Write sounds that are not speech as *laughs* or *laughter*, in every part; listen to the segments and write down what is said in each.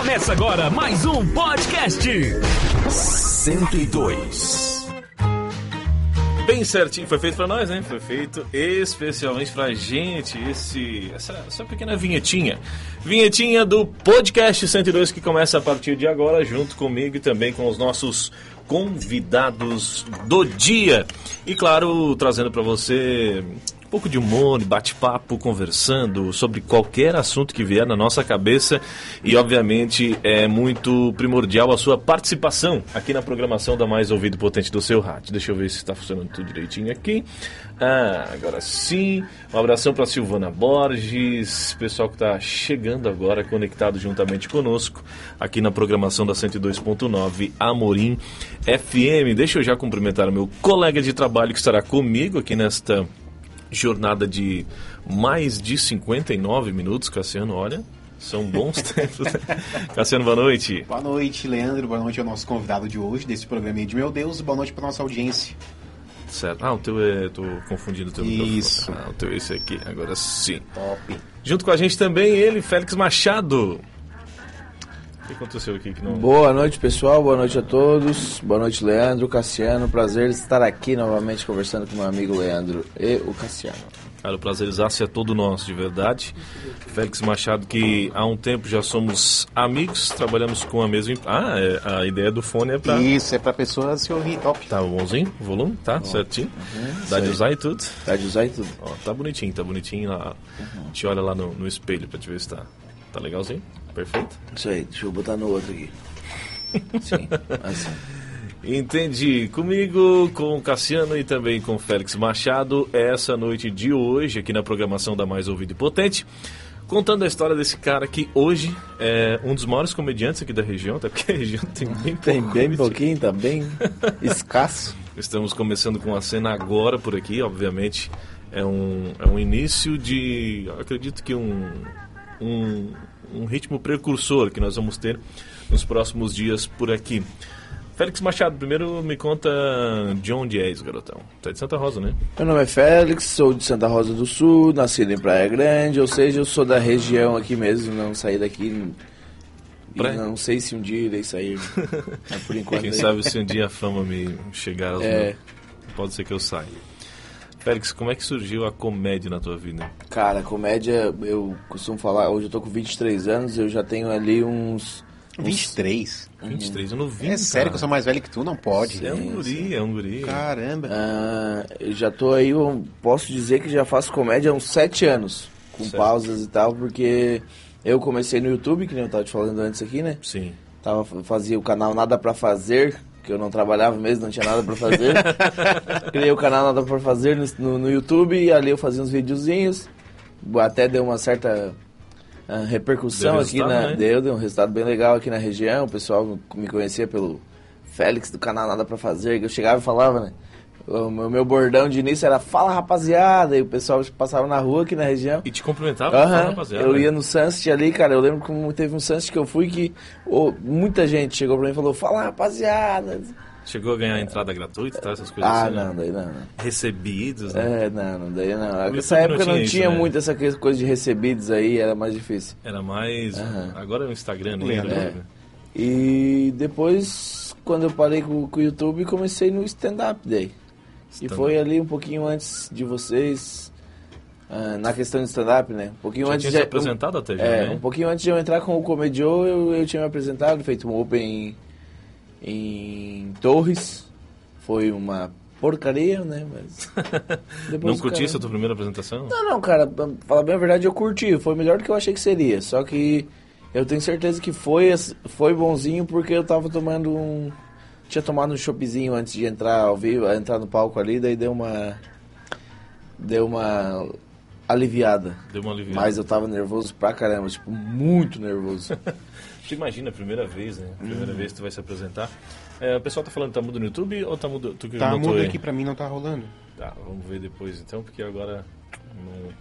Começa agora mais um podcast 102. Bem certinho, foi feito pra nós, né? Foi feito especialmente pra gente esse, essa, essa pequena vinhetinha. Vinhetinha do podcast 102 que começa a partir de agora, junto comigo e também com os nossos convidados do dia. E claro, trazendo pra você pouco de humor, bate-papo, conversando sobre qualquer assunto que vier na nossa cabeça e, obviamente, é muito primordial a sua participação aqui na programação da Mais Ouvido Potente do seu rádio. Deixa eu ver se está funcionando tudo direitinho aqui. Ah, agora sim. Um abração para Silvana Borges, pessoal que está chegando agora, conectado juntamente conosco aqui na programação da 102.9 Amorim FM. Deixa eu já cumprimentar o meu colega de trabalho que estará comigo aqui nesta jornada de mais de 59 minutos, Cassiano, olha. São bons *laughs* tempos. Né? Cassiano, boa noite. Boa noite, Leandro. Boa noite ao nosso convidado de hoje, desse programa de Meu Deus. Boa noite para nossa audiência. Certo. Ah, o teu é. Tô confundindo o teu Isso. Ah, o teu é esse aqui. Agora sim. Top. Junto com a gente também ele, Félix Machado. O que aconteceu aqui que não. Boa noite, pessoal. Boa noite a todos. Boa noite, Leandro, Cassiano. Prazer estar aqui novamente conversando com meu amigo Leandro e o Cassiano. Cara, o prazerzaço é todo nosso, de verdade. Félix Machado, que há um tempo já somos amigos, trabalhamos com a mesma. Ah, é, a ideia do fone é pra. Isso, é para pessoas se ouvir. Top. Tá bonzinho? O volume? Tá certinho? Dá de usar e tudo? Tá de usar e tudo. Ó, tá bonitinho, tá bonitinho lá. Te olha lá no, no espelho pra te ver se tá, tá legalzinho. Perfeito? Isso aí, deixa eu botar no outro aqui. *laughs* Sim, assim. Entendi. Comigo, com o Cassiano e também com o Félix Machado, essa noite de hoje, aqui na programação da Mais Ouvido e Potente, contando a história desse cara que hoje é um dos maiores comediantes aqui da região, até porque a região tem bem Tem pouco bem pouquinho, tá bem *laughs* escasso. Estamos começando com a cena agora por aqui, obviamente é um, é um início de, acredito que um, um, um ritmo precursor que nós vamos ter nos próximos dias por aqui. Félix Machado, primeiro me conta de onde és, garotão. Tu é de Santa Rosa, né? Meu nome é Félix, sou de Santa Rosa do Sul, nascido em Praia Grande, ou seja, eu sou da região aqui mesmo, não saí daqui. Praia? não sei se um dia irei sair. *laughs* Mas por enquanto. Quem sabe se um dia a fama me chegar aos É. meus- Pode ser que eu saia. Félix, como é que surgiu a comédia na tua vida? Cara, comédia, eu costumo falar, hoje eu tô com 23 anos, eu já tenho ali uns. uns 23? 23, eu não vi. É sério que eu sou mais velho que tu? Não pode. É um guri, é um guri. Caramba. Ah, eu já tô aí, eu posso dizer que já faço comédia há uns 7 anos, com Certo. pausas e tal, porque eu comecei no YouTube, que nem eu tava te falando antes aqui, né? Sim. Tava, fazia o canal Nada Pra Fazer, que eu não trabalhava mesmo, não tinha nada pra fazer. *laughs* Criei o canal Nada Pra Fazer no, no, no YouTube e ali eu fazia uns videozinhos. Até deu uma certa ah, repercussão Deu aqui na. né? Deu, deu um resultado bem legal aqui na região. O pessoal me conhecia pelo Félix do canal Nada Pra Fazer, que eu chegava e falava, né? O meu, bordão de início era Fala rapaziada, e o pessoal passava na rua aqui na região. E te cumprimentava, Aham, rapaziada. Eu ia no Sunset ali, cara. Eu lembro como teve um Sunset que eu fui que ô, muita gente chegou pra mim e falou: Fala, rapaziada. Chegou a ganhar entrada gratuita, tá? Essas coisas Ah, assim, né? não, daí não. Recebidos, né? É, não, não, daí não. YouTube Nessa época não tinha isso, né? muito essa coisa de recebidos aí, era mais difícil. Era mais. Aham. Agora é o Instagram, né? Leandro. né? E depois, quando eu parei com, com o YouTube, comecei no stand-up day. E foi ali um pouquinho antes de vocês, ah, na questão de stand-up, né? Um pouquinho Já antes tinha de, se apresentado até já, É, né? um pouquinho antes de eu entrar com o Comediô, eu, eu tinha me apresentado, feito um open em, em Torres. Foi uma porcaria, né? Mas. *laughs* Não curti cara- essa tua primeira apresentação? Não, não, cara, pra falar bem a verdade, eu curti. Foi melhor do que eu achei que seria. Só que eu tenho certeza que foi, foi bonzinho porque eu tava tomando um. Tinha tomado um choppzinho antes de entrar ao vivo, entrar no palco ali, daí deu uma. Deu uma aliviada. Deu uma aliviada. Mas eu tava nervoso pra caramba, tipo, muito nervoso. *laughs* Tu imagina a primeira vez, né? A primeira vez que tu vai se apresentar. É, o pessoal tá falando que tá mudo no YouTube ou tá mudo? Tu que Tá mudo aí? aqui pra mim, não tá rolando. Tá, vamos ver depois então, porque agora. Não...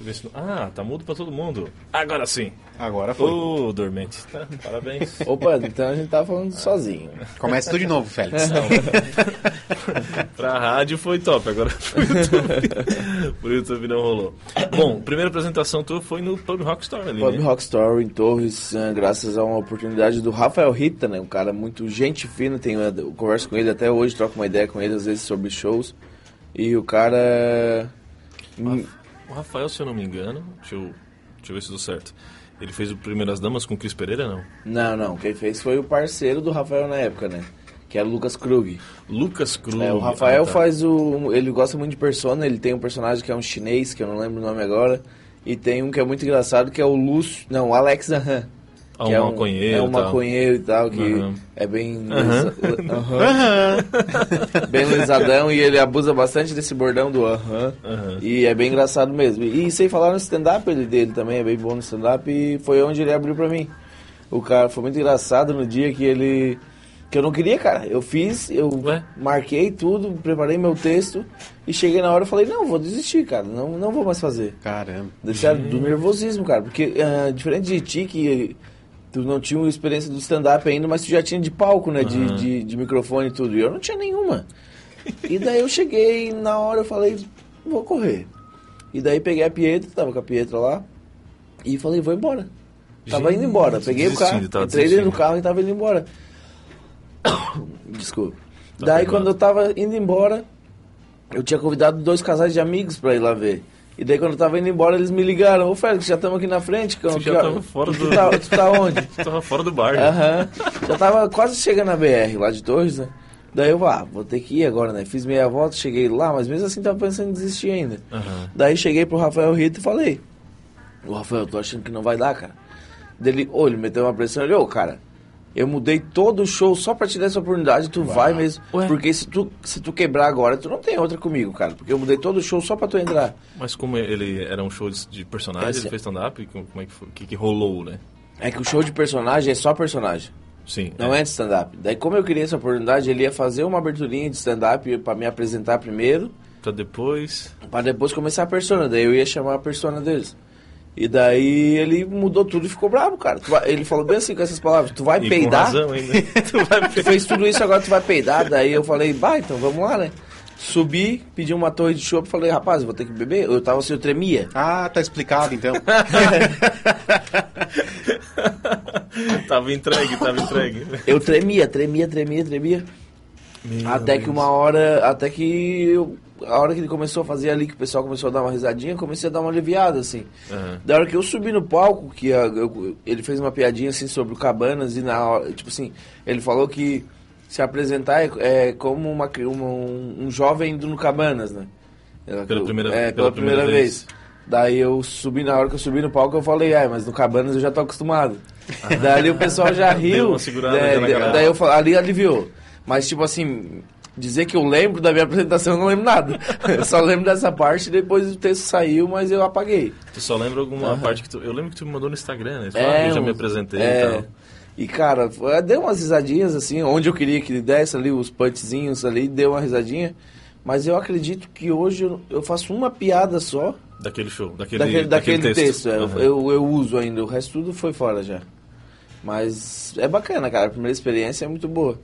Deixa eu ver se... não- Ah, tá mudo pra todo mundo. Agora sim. Agora foi. Ô, dormente. Tá, parabéns. *laughs* Opa, então a gente tá falando sozinho. Começa tudo de novo, Félix. *laughs* pra rádio foi top, agora pro YouTube. pro YouTube não rolou. Bom, primeira apresentação tua foi no Pub Rock Store ali, Pub né? Rock Story em Torres, eh, graças a uma oportunidade do Rafael Rita, né? Um cara muito gente fina, tenho, eu converso com ele até hoje, troco uma ideia com ele às vezes sobre shows. E o cara. hum, O Rafael, se eu não me engano, deixa eu, deixa eu ver se deu certo. Ele fez o Primeiras Damas com o Cris Pereira, não? Não, não, quem fez foi o parceiro do Rafael na época, né? Que era o Lucas Krug. Lucas Cruz. É, o Rafael Ah, tá. faz o. Ele gosta muito de persona, ele tem um personagem que é um chinês, que eu não lembro o nome agora. E tem um que é muito engraçado, que é o Lúcio. Não, o Alex Ahan. Ah, que um é maconheiro É um e tal. maconheiro e tal, que Aham. é bem. Aham. *laughs* Aham. bem lisadão e ele abusa bastante desse bordão do aham. E é bem engraçado mesmo. E sem falar no stand-up ele dele também, é bem bom no stand-up e foi onde ele abriu pra mim. O cara foi muito engraçado no dia que ele. Que eu não queria, cara. Eu fiz, eu Ué? marquei tudo, preparei meu texto e cheguei na hora e falei, não, vou desistir, cara. Não, não vou mais fazer. Caramba. Sério, do nervosismo, cara. Porque ah, diferente de ti, que tu não tinha experiência do stand-up ainda, mas tu já tinha de palco, né? De, de, de microfone e tudo. E eu não tinha nenhuma. E daí eu cheguei na hora eu falei, vou correr. E daí peguei a Pietra, tava com a Pietra lá, e falei, vou embora. Tava indo Gente, embora. Peguei o carro, desistindo, entrei dentro do desistindo. carro e tava indo embora. *coughs* Desculpa. Tá daí quando eu tava indo embora, eu tinha convidado dois casais de amigos pra ir lá ver. E daí quando eu tava indo embora, eles me ligaram, ô Félix, já estamos aqui na frente, cão. Você já Que tava fora tu do- Tá, tu tá onde? *laughs* Tava fora do bar. Aham. Já tava quase chegando na BR lá de Torres, né? Daí eu, ah, vou ter que ir agora, né? Fiz meia volta, cheguei lá, mas mesmo assim tava pensando em desistir ainda. Aham. Daí cheguei pro Rafael Rito e falei, ô Rafael, tô achando que não vai dar, cara. Dele, ô, ele meteu uma pressão, ele, ô, cara, eu mudei todo o show só pra te dar essa oportunidade, tu vai mesmo. Ué? Porque se tu, se tu quebrar agora, tu não tem outra comigo, cara. Porque eu mudei todo o show só pra tu entrar. Mas como ele era um show de, personagem, Esse- ele fez stand-up, como é que foi? O que, que rolou, né? É que o show de personagem é só personagem. Sim. Não é de stand-up. Daí, como eu queria essa oportunidade, ele ia fazer uma aberturinha de stand-up pra me apresentar primeiro, Pra depois. pra depois começar a persona. Daí eu ia chamar a persona deles. E daí ele mudou tudo e ficou bravo, cara. Ele falou bem assim com essas palavras: Tu vai E com peidar? razão ainda. *laughs* tu vai Tu fez tudo isso, agora tu vai peidar. Daí eu falei: Vai, então vamos lá, né? Subi, pedi uma torre de chopp, falei: Rapaz, vou ter que beber. Eu tava assim, eu tremia. Ah, tá explicado então. *laughs* tava entregue, tava entregue. Eu tremia, tremia, tremia, tremia. Até que uma hora, até que eu- a hora que ele começou a fazer ali, que o pessoal começou a dar uma risadinha, eu comecei a dar uma aliviada, assim. Aham. Da hora que eu subi no palco, que a- eu- ele fez uma piadinha assim sobre o Cabanas e na hora, tipo assim, ele falou que se apresentar é, é como uma, uma- um, um jovem indo no Cabanas, né? Ela- Pela primeira- é, pela pela primeira, primeira vez. Daí eu subi, na hora que eu subi no palco, eu falei, ai, mas no Cabanas eu já tô acostumado. *laughs* Daí o pessoal já Deu riu. uma segurada galera. daí eu falei, ali aliviou. Mas tipo assim, dizer que eu lembro da minha *laughs* apresentação, eu não lembro nada. Eu só lembro dessa parte depois o texto saiu, mas eu apaguei. Tu só lembra alguma Aham. parte que tu. Eu lembro que tu me mandou no Instagram, né? Tu falou, ah, eu já me apresentei é. e tal. E cara, deu umas risadinhas assim, onde eu queria que ele desse ali, os punchzinhos ali, deu uma risadinha. Mas eu acredito que hoje eu, eu faço uma piada só Daquele show, daquele, daquele, daquele texto. é, Aham. eu, eu uso ainda, o resto tudo foi fora já. Mas é bacana, cara. A primeira experiência é muito boa.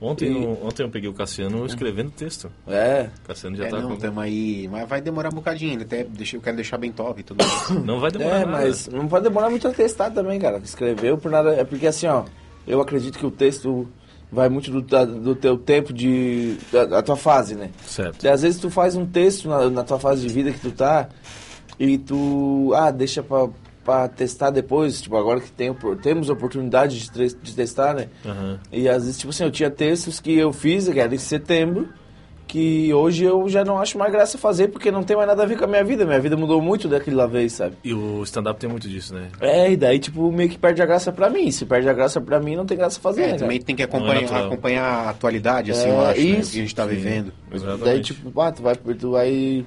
Ontem, E- eu, ontem eu peguei o Cassiano escrevendo texto. É. O Cassiano já É, tá não, com... aí. Mas vai demorar um bocadinho. Até deixa, eu quero deixar bem top e tudo. *coughs* Não vai demorar É, nada. mas não pode demorar muito a testar também, cara. Escreveu por nada. É porque assim, ó, eu acredito que o texto vai muito do, do teu tempo de. Da, da tua fase, né? Certo. E às vezes tu faz um texto na, na tua fase de vida que tu tá e tu. Ah, deixa pra, pra testar depois. Tipo, agora que tem, temos oportunidade de, de testar, né? Aham. E às vezes, tipo assim, eu tinha textos que eu fiz, que era em setembro, que hoje eu já não acho mais graça fazer porque não tem mais nada a ver com a minha vida. Minha vida mudou muito daquela vez, sabe? E o stand-up tem muito disso, né? É, e daí, tipo, meio que perde a graça pra mim. Se perde a graça pra mim, não tem graça fazer, É, né? também tem que é acompanhar, natural. acompanhar a atualidade, assim, É, eu acho, né, isso. o que a gente tá vivendo. Exatamente. Daí, tipo, ah, tu vai, tu vai...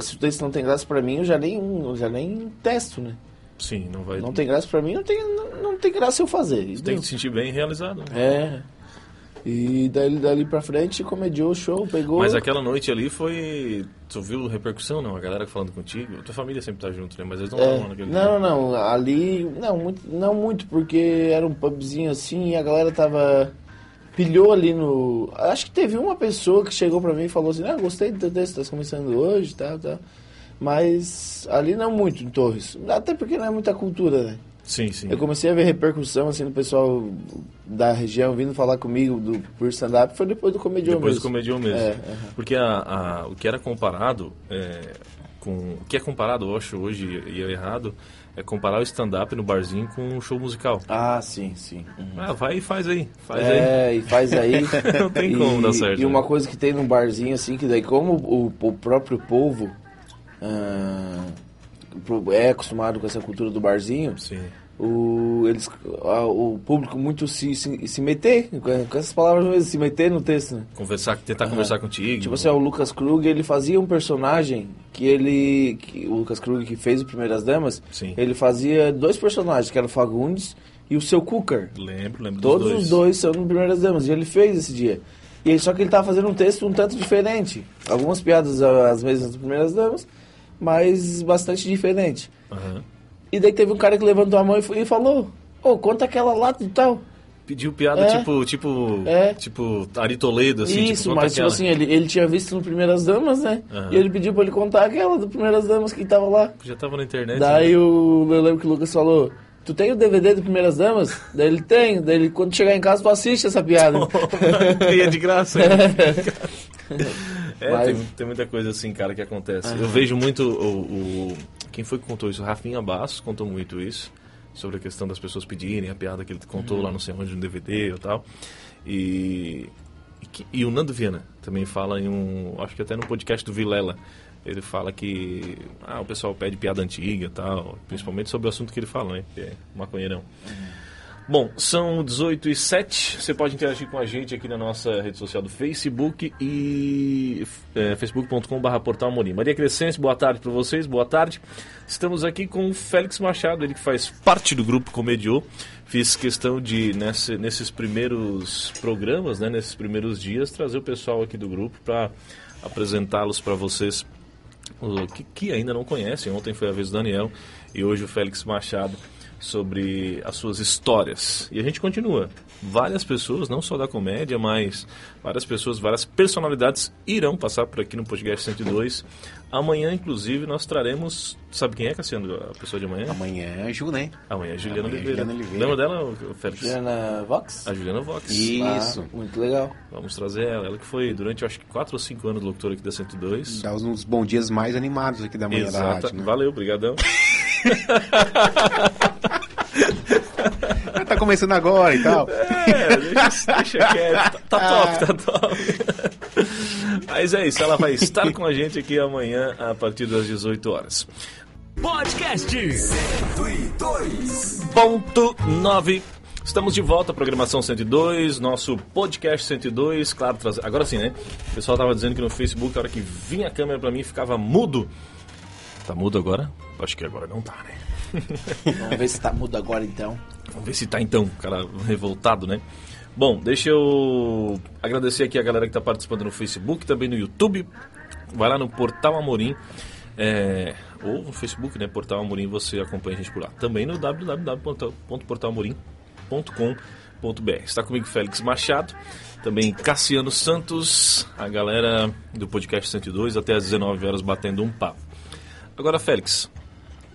Se o texto não tem graça pra mim, eu já nem, eu já nem testo, né? Sim, não vai... Não tem graça pra mim, não tem, não, não tem graça eu fazer. Tem que se sentir bem realizado. né? É. E dali, dali pra frente comediou o show, pegou. Mas aquela noite ali foi. Tu viu repercussão, não? A galera falando contigo? Tua família sempre tá junto, né? Mas eles não É, estavam naquele não, não, não, ali não muito, não muito, porque era um pubzinho assim e a galera tava pilhou ali no, acho que teve uma pessoa que chegou pra mim e falou assim, ah, gostei do teu texto, tá começando hoje, tal, tal, mas ali não muito em Torres, até porque não é muita cultura, né? Sim, sim. Eu comecei a ver repercussão assim do pessoal da região vindo falar comigo do por stand-up foi depois do comedião Depois do mesmo. comedião mesmo. É, aham. Porque a, a- o que era comparado é, com. O que é comparado, eu acho, hoje, e é errado, é comparar o stand-up no barzinho com um show musical. Ah, sim, sim. Uhum. Ah, vai e faz aí. Faz aí. É, e faz aí. *laughs* Não tem e, como dar certo, E uma né? coisa que tem num barzinho, assim, que daí como o, o próprio povo ah, pro- é acostumado com essa cultura do barzinho, Sim. o, eles, a- o público muito se, se, se meter, com essas palavras mesmo, se meter no texto, né? Conversar, tentar conversar contigo. Tipo assim, o Lucas Krug, ele fazia um personagem que ele... Que, o Lucas Krug que fez o Primeiras Damas, Sim. ele fazia dois personagens, que era o Fagundes e o Seu Cooker. Lembro, lembro Todos dos dois. os dois são no Primeiras Damas. E ele fez esse dia. E só que ele tava fazendo um texto um tanto diferente. Algumas piadas ah, as mesmas das Primeiras Damas, mas bastante diferente. Aham. E daí teve um cara que levantou a mão e, foi- e falou: Ô, conta aquela lata e tal. Pediu piada É. tipo, tipo, É. tipo Ari Toledo, assim. Isso, tipo, mas tipo assim, ele, ele tinha visto no Primeiras Damas, né? Aham. E ele pediu pra ele contar aquela do Primeiras Damas que tava lá. Já tava na internet. Daí né? o, eu lembro que o Lucas falou. Tu tem o DVD do Primeiras Damas? Daí ele tem. Daí ele, quando chegar em casa, tu assiste essa piada. *laughs* E é de graça. né? *laughs* É, Mas- tem, tem muita coisa assim, cara, que acontece. Eu vejo muito o, o- Quem foi que contou isso? O Rafinha Bastos contou muito isso. Sobre a questão das pessoas pedirem a piada que ele contou lá não sei onde, no DVD e tal. E, e, e o Nando Viana também fala em um. Acho que até no podcast do Vilela. Ele fala que ah, o pessoal pede piada antiga e tal. Principalmente sobre o assunto que ele fala, né? Que é maconheirão. Bom, são 18 e 7. Você pode interagir com a gente aqui na nossa rede social do Facebook e é, facebook.com.br Portal Amorim. Maria Crescente, boa tarde para vocês, boa tarde. Estamos aqui com o Félix Machado, ele que faz parte do grupo Comediô. Fiz questão de, nesse- nesses primeiros programas, né, nesses primeiros dias, trazer o pessoal aqui do grupo para apresentá-los para vocês que, que ainda não conhecem. Ontem foi a vez do Daniel e hoje o Félix Machado sobre as suas histórias. E a gente continua. Várias pessoas, não só da comédia, mas várias pessoas, várias personalidades irão passar por aqui no podcast 102. Amanhã, inclusive, nós traremos. Sabe quem é, Cassiano? A pessoa de amanhã? Amanhã é Ju, né? Amanhã é Juliana Amanhã é Oliveira. Juliana Oliveira. Lembra dela, Félix? Juliana Vox? A Juliana Vox. Isso. Ah, muito legal. Vamos trazer ela. Ela que foi durante, acho que, 4 ou 5 anos locutora aqui da 102. Dá uns bons dias mais animados aqui da manhã da Exato. rádio, né? Valeu, brigadão. Tá começando agora e tal. É, deixa, deixa quieto. Tá, tá *laughs* top, tá top. Mas é isso, ela vai estar com a gente aqui amanhã a partir das 18 horas. Podcast. Ponto 9. Estamos de volta à programação 102, nosso podcast 102. Claro, agora sim, né? O pessoal tava dizendo que no Facebook, a hora que vinha a câmera pra mim, ficava mudo. Tá mudo agora? Acho que agora não tá, né? *laughs* Vamos ver se tá mudo agora então. Vamos ver se tá então, cara revoltado, né? Bom, deixa eu agradecer aqui a galera que está participando no Facebook, também no YouTube. Vai lá no Portal Amorim. é, ou no Facebook, né? Portal Amorim, você acompanha a gente por lá. Também no www.portalamorim.com.br. Está comigo Félix Machado, também Cassiano Santos, a galera do podcast 102, até às 19 horas batendo um papo. Agora, Félix,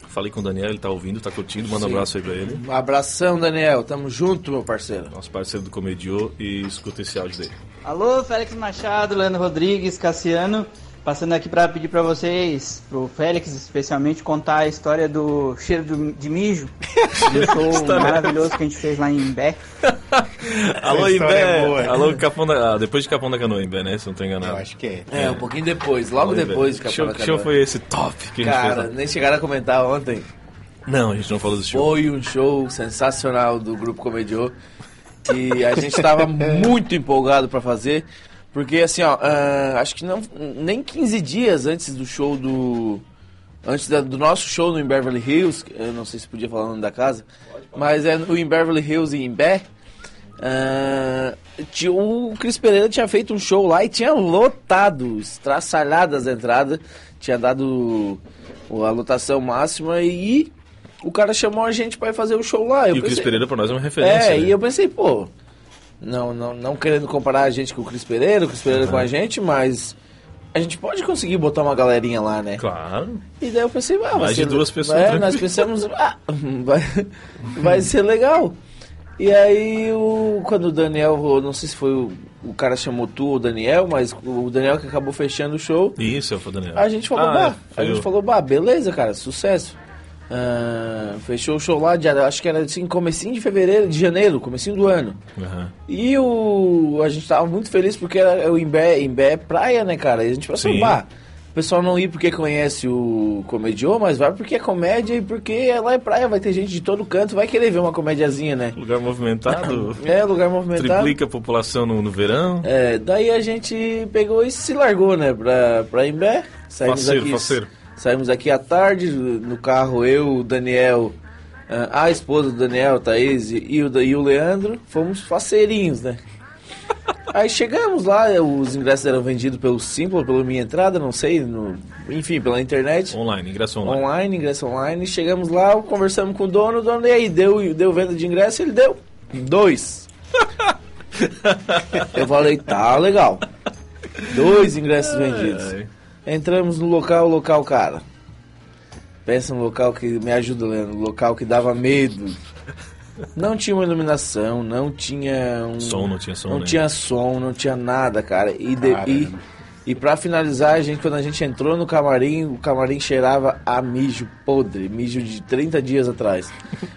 falei com o Daniel, ele tá ouvindo, tá curtindo, manda um Sim. abraço aí pra ele. Um abração, Daniel. Tamo junto, meu parceiro. nosso parceiro do Comediô, e escuta esse áudio dele. Alô, Félix Machado, Leandro Rodrigues, Cassiano. Passando aqui para pedir para vocês, pro Félix especialmente, contar a história do cheiro do- de mijo. *laughs* Do show maravilhoso que a gente fez lá em Imbé. *laughs* Alô, é Imbé! boa. Alô, Capão da... ah, depois de Capão da Canoa, Imbé, né? Se não tô enganado. Eu acho que é. É, um pouquinho depois, logo Alô, depois de que show, Capão da que show Canoa. foi esse top que a gente Cara, fez lá? nem chegaram a comentar ontem. Não, a gente não falou desse show. Foi um show sensacional do Grupo Comediô. Que a gente estava *laughs* muito empolgado para fazer. Porque, assim, ó, ah, acho que não, nem 15 dias antes do show do. Antes da- do nosso show no em Beverly Hills, eu não sei se podia falar o nome da casa, mas é no em Beverly Hills em Imbé. Ah, tinha- o Cris Pereira tinha feito um show lá e tinha lotado, estraçalhado as entradas, tinha dado a lotação máxima e o cara chamou a gente pra ir fazer o show lá. Eu E o Cris pensei- Pereira pra nós é uma referência. É, né? e eu pensei, pô, não, não, não querendo comparar a gente com o Cris Pereira, o Cris Pereira com a gente, mas a gente pode conseguir botar uma galerinha lá, né? Claro. E daí eu pensei, ah, vai Mais de ser- duas pessoas, É, nós pensamos, ah, *laughs* vai, vai ser legal. E aí, o, quando o Daniel, não sei se foi o, o cara chamou tu ou o Daniel, mas o Daniel que acabou fechando o show, Isso, foi o Daniel. a gente falou, Ah, bah, é, a gente falou, bah, beleza, cara, sucesso. Ah, fechou o show lá, de, acho que era assim, comecinho de fevereiro, de janeiro, comecinho do ano. Aham. E o, a gente tava muito feliz porque era, o Imbé, Imbé é praia, né, cara? E a gente pensou, Sim. bah, o pessoal não ir porque conhece o Comediô, mas vai porque é comédia e porque lá é praia, vai ter gente de todo canto, vai querer ver uma comédiazinha, né? Lugar movimentado. É, lugar movimentado. Triplica a população no, no verão. É, daí a gente pegou e se largou, né, pra, pra Imbé. Saímos Faceiro, aqui, faceiro. Saímos aqui à tarde, no carro eu, o Daniel, ah, a esposa do Daniel, Thaís e, o, e o Leandro, fomos faceirinhos, né? *laughs* Aí chegamos lá, os ingressos eram vendidos pelo Simples, pela minha entrada, não sei, no, enfim, pela internet. Online, ingresso online. Online, ingresso online. Chegamos lá, conversamos com o dono, o dono, e aí, deu, deu venda de ingresso? Ele deu dois. *laughs* Eu falei, tá legal. Dois ingressos vendidos. Entramos no local, local, cara. Pensa no local que me ajuda, Leandro. Local que dava medo. Não tinha uma iluminação, não tinha um. Som, não tinha som, Não né? tinha som, não tinha nada, cara. E, de, e, e pra finalizar, a gente, quando a gente entrou no camarim, o camarim cheirava a mijo podre, mijo de 30 dias atrás.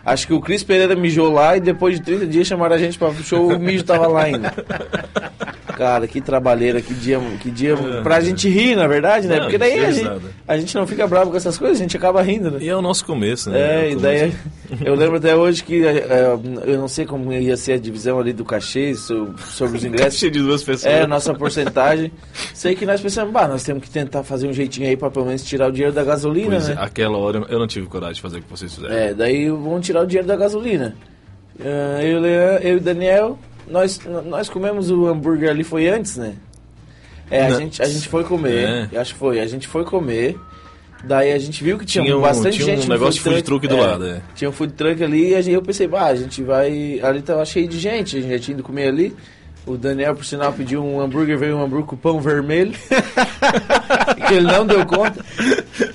Acho que o Cris Pereira mijou lá e depois de 30 dias chamaram a gente pra show, o mijo tava lá ainda. *laughs* Cara, que trabalheira, que dia, que dia pra gente rir, na verdade, né? Não, Porque daí a gente, pesado. a gente não fica bravo com essas coisas, a gente acaba rindo, né? E é o nosso começo, né? É, o e daí *laughs* eu lembro até hoje que é, é, eu não sei como ia ser a divisão ali do cachê so- sobre os *laughs* ingressos. Cheio de duas pessoas. É, nossa porcentagem. Sei que nós pensamos, bah, nós temos que tentar fazer um jeitinho aí pra pelo menos tirar o dinheiro da gasolina, Pois é, né? aquela hora eu não tive coragem de fazer o que vocês fizeram. É, daí vamos tirar o dinheiro da gasolina. Ah, eu, eu e o Daniel, nós, nós comemos o hambúrguer ali, foi antes, né? É, a Não. gente, a gente foi comer, É. acho que foi, a gente foi comer. Daí a gente viu que tinha, Tinha um- bastante tinha um gente no negócio de food truck do lado, é. Tinha um food truck ali e eu pensei, bah, a gente vai. Ali tava cheio de gente, a gente já tinha ido comer ali. O Daniel, por sinal, pediu um hambúrguer, veio um hambúrguer com pão vermelho. *laughs* que ele não deu conta.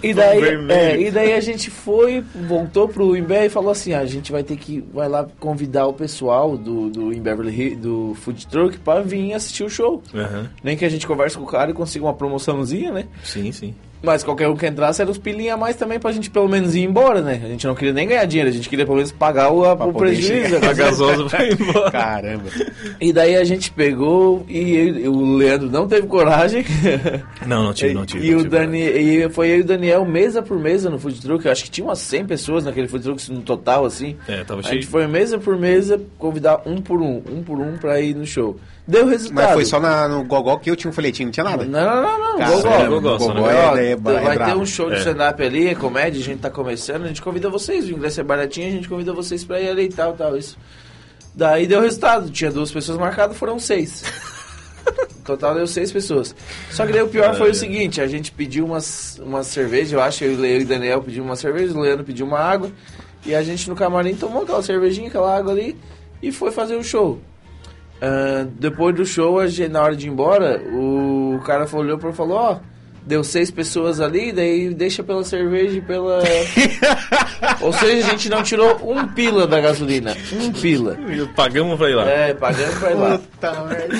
E daí, é, e daí a gente foi, voltou pro Imbé e falou assim: "Ah, a gente vai ter que, vai lá convidar o pessoal do, do em Beverly do Food Truck, pra vir assistir o show. Aham. Nem que a gente converse com o cara e consiga uma promoçãozinha, né? Sim, sim. Mas qualquer um que entrasse era os pilinha a mais também pra gente pelo menos ir embora, né? A gente não queria nem ganhar dinheiro, a gente queria pelo menos pagar o, a- Pra o prejuízo. né? *laughs* A gasosa vai embora. Caramba. E daí a gente pegou e ele- o Leandro não teve coragem. Não, não tive, não tive. e não o tive Dani, e foi eu e o Daniel mesa por mesa no food truck. Eu acho que tinha umas 100 pessoas naquele food truck no total assim. É, tava A cheio. gente foi mesa por mesa convidar um por um, um por um pra ir no show. Deu resultado. Mas foi só na- no Gogó que eu tinha um folhetinho, não tinha nada? Não, não, não, não. Cara, Gogó. é, Gogó, é, é, é vai ter brabo. um show de É. stand-up ali, é comédia, a gente tá começando, a gente convida vocês, o ingresso é baratinho, a gente convida vocês pra ir ali e tal, tal, isso. Daí deu resultado, tinha duas pessoas marcadas, foram seis. *laughs* Total deu seis pessoas. Só que daí o pior foi o seguinte, a gente pediu umas, uma cerveja, eu acho, eu e o Daniel pedimos uma cerveja, o Leandro pediu uma água, e a gente no camarim tomou aquela cervejinha, aquela água ali, e foi fazer o show. Ah, depois do show, a gente- na hora de ir embora, o cara falou- olhou pra falou, ó, deu seis pessoas ali, daí deixa pela cerveja e pela... *laughs* Ou seja, a gente não tirou um pila da gasolina, um pila. Pagamos pra ir lá. É, pagando pra ir lá. Puta merda.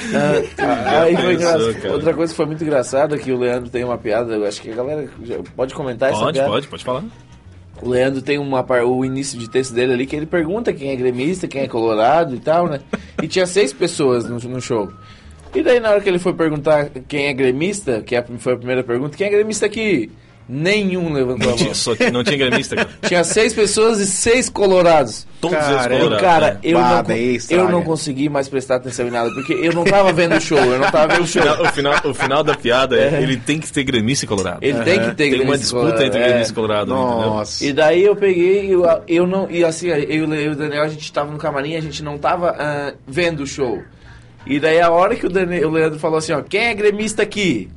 Ah, aí foi engraçado. Outra coisa que foi muito engraçada, que o Leandro tem uma piada, eu acho que a galera pode comentar essa Pode, piada. pode, pode falar. O Leandro tem uma o início de texto dele ali que ele pergunta quem é gremista, quem é colorado e tal, né? E tinha seis pessoas no, no show. E daí na hora que ele foi perguntar quem é gremista, que é foi a primeira pergunta, quem é gremista aqui? Nenhum levantou a Não mão. só tinha- não tinha gremista, cara. *laughs* Tinha seis pessoas e seis colorados. Todos Cara, eles colorados. cara, né? eu não, con- aí eu não consegui mais prestar atenção em nada, porque eu não tava vendo o show, eu não tava vendo o O show. final, o, final, o final da piada é, ele tem que ter gremista e colorado. Ele tem que ter Tem uma gremista disputa colorado, entre é. gremista e colorado, entendeu? Nossa. E daí eu peguei, eu, eu não. E assim, eu e o Daniel, a gente tava no camarim, a gente não tava ah, vendo o show. E daí a hora que o, Daniel, o Leandro falou assim, ó, quem é gremista aqui?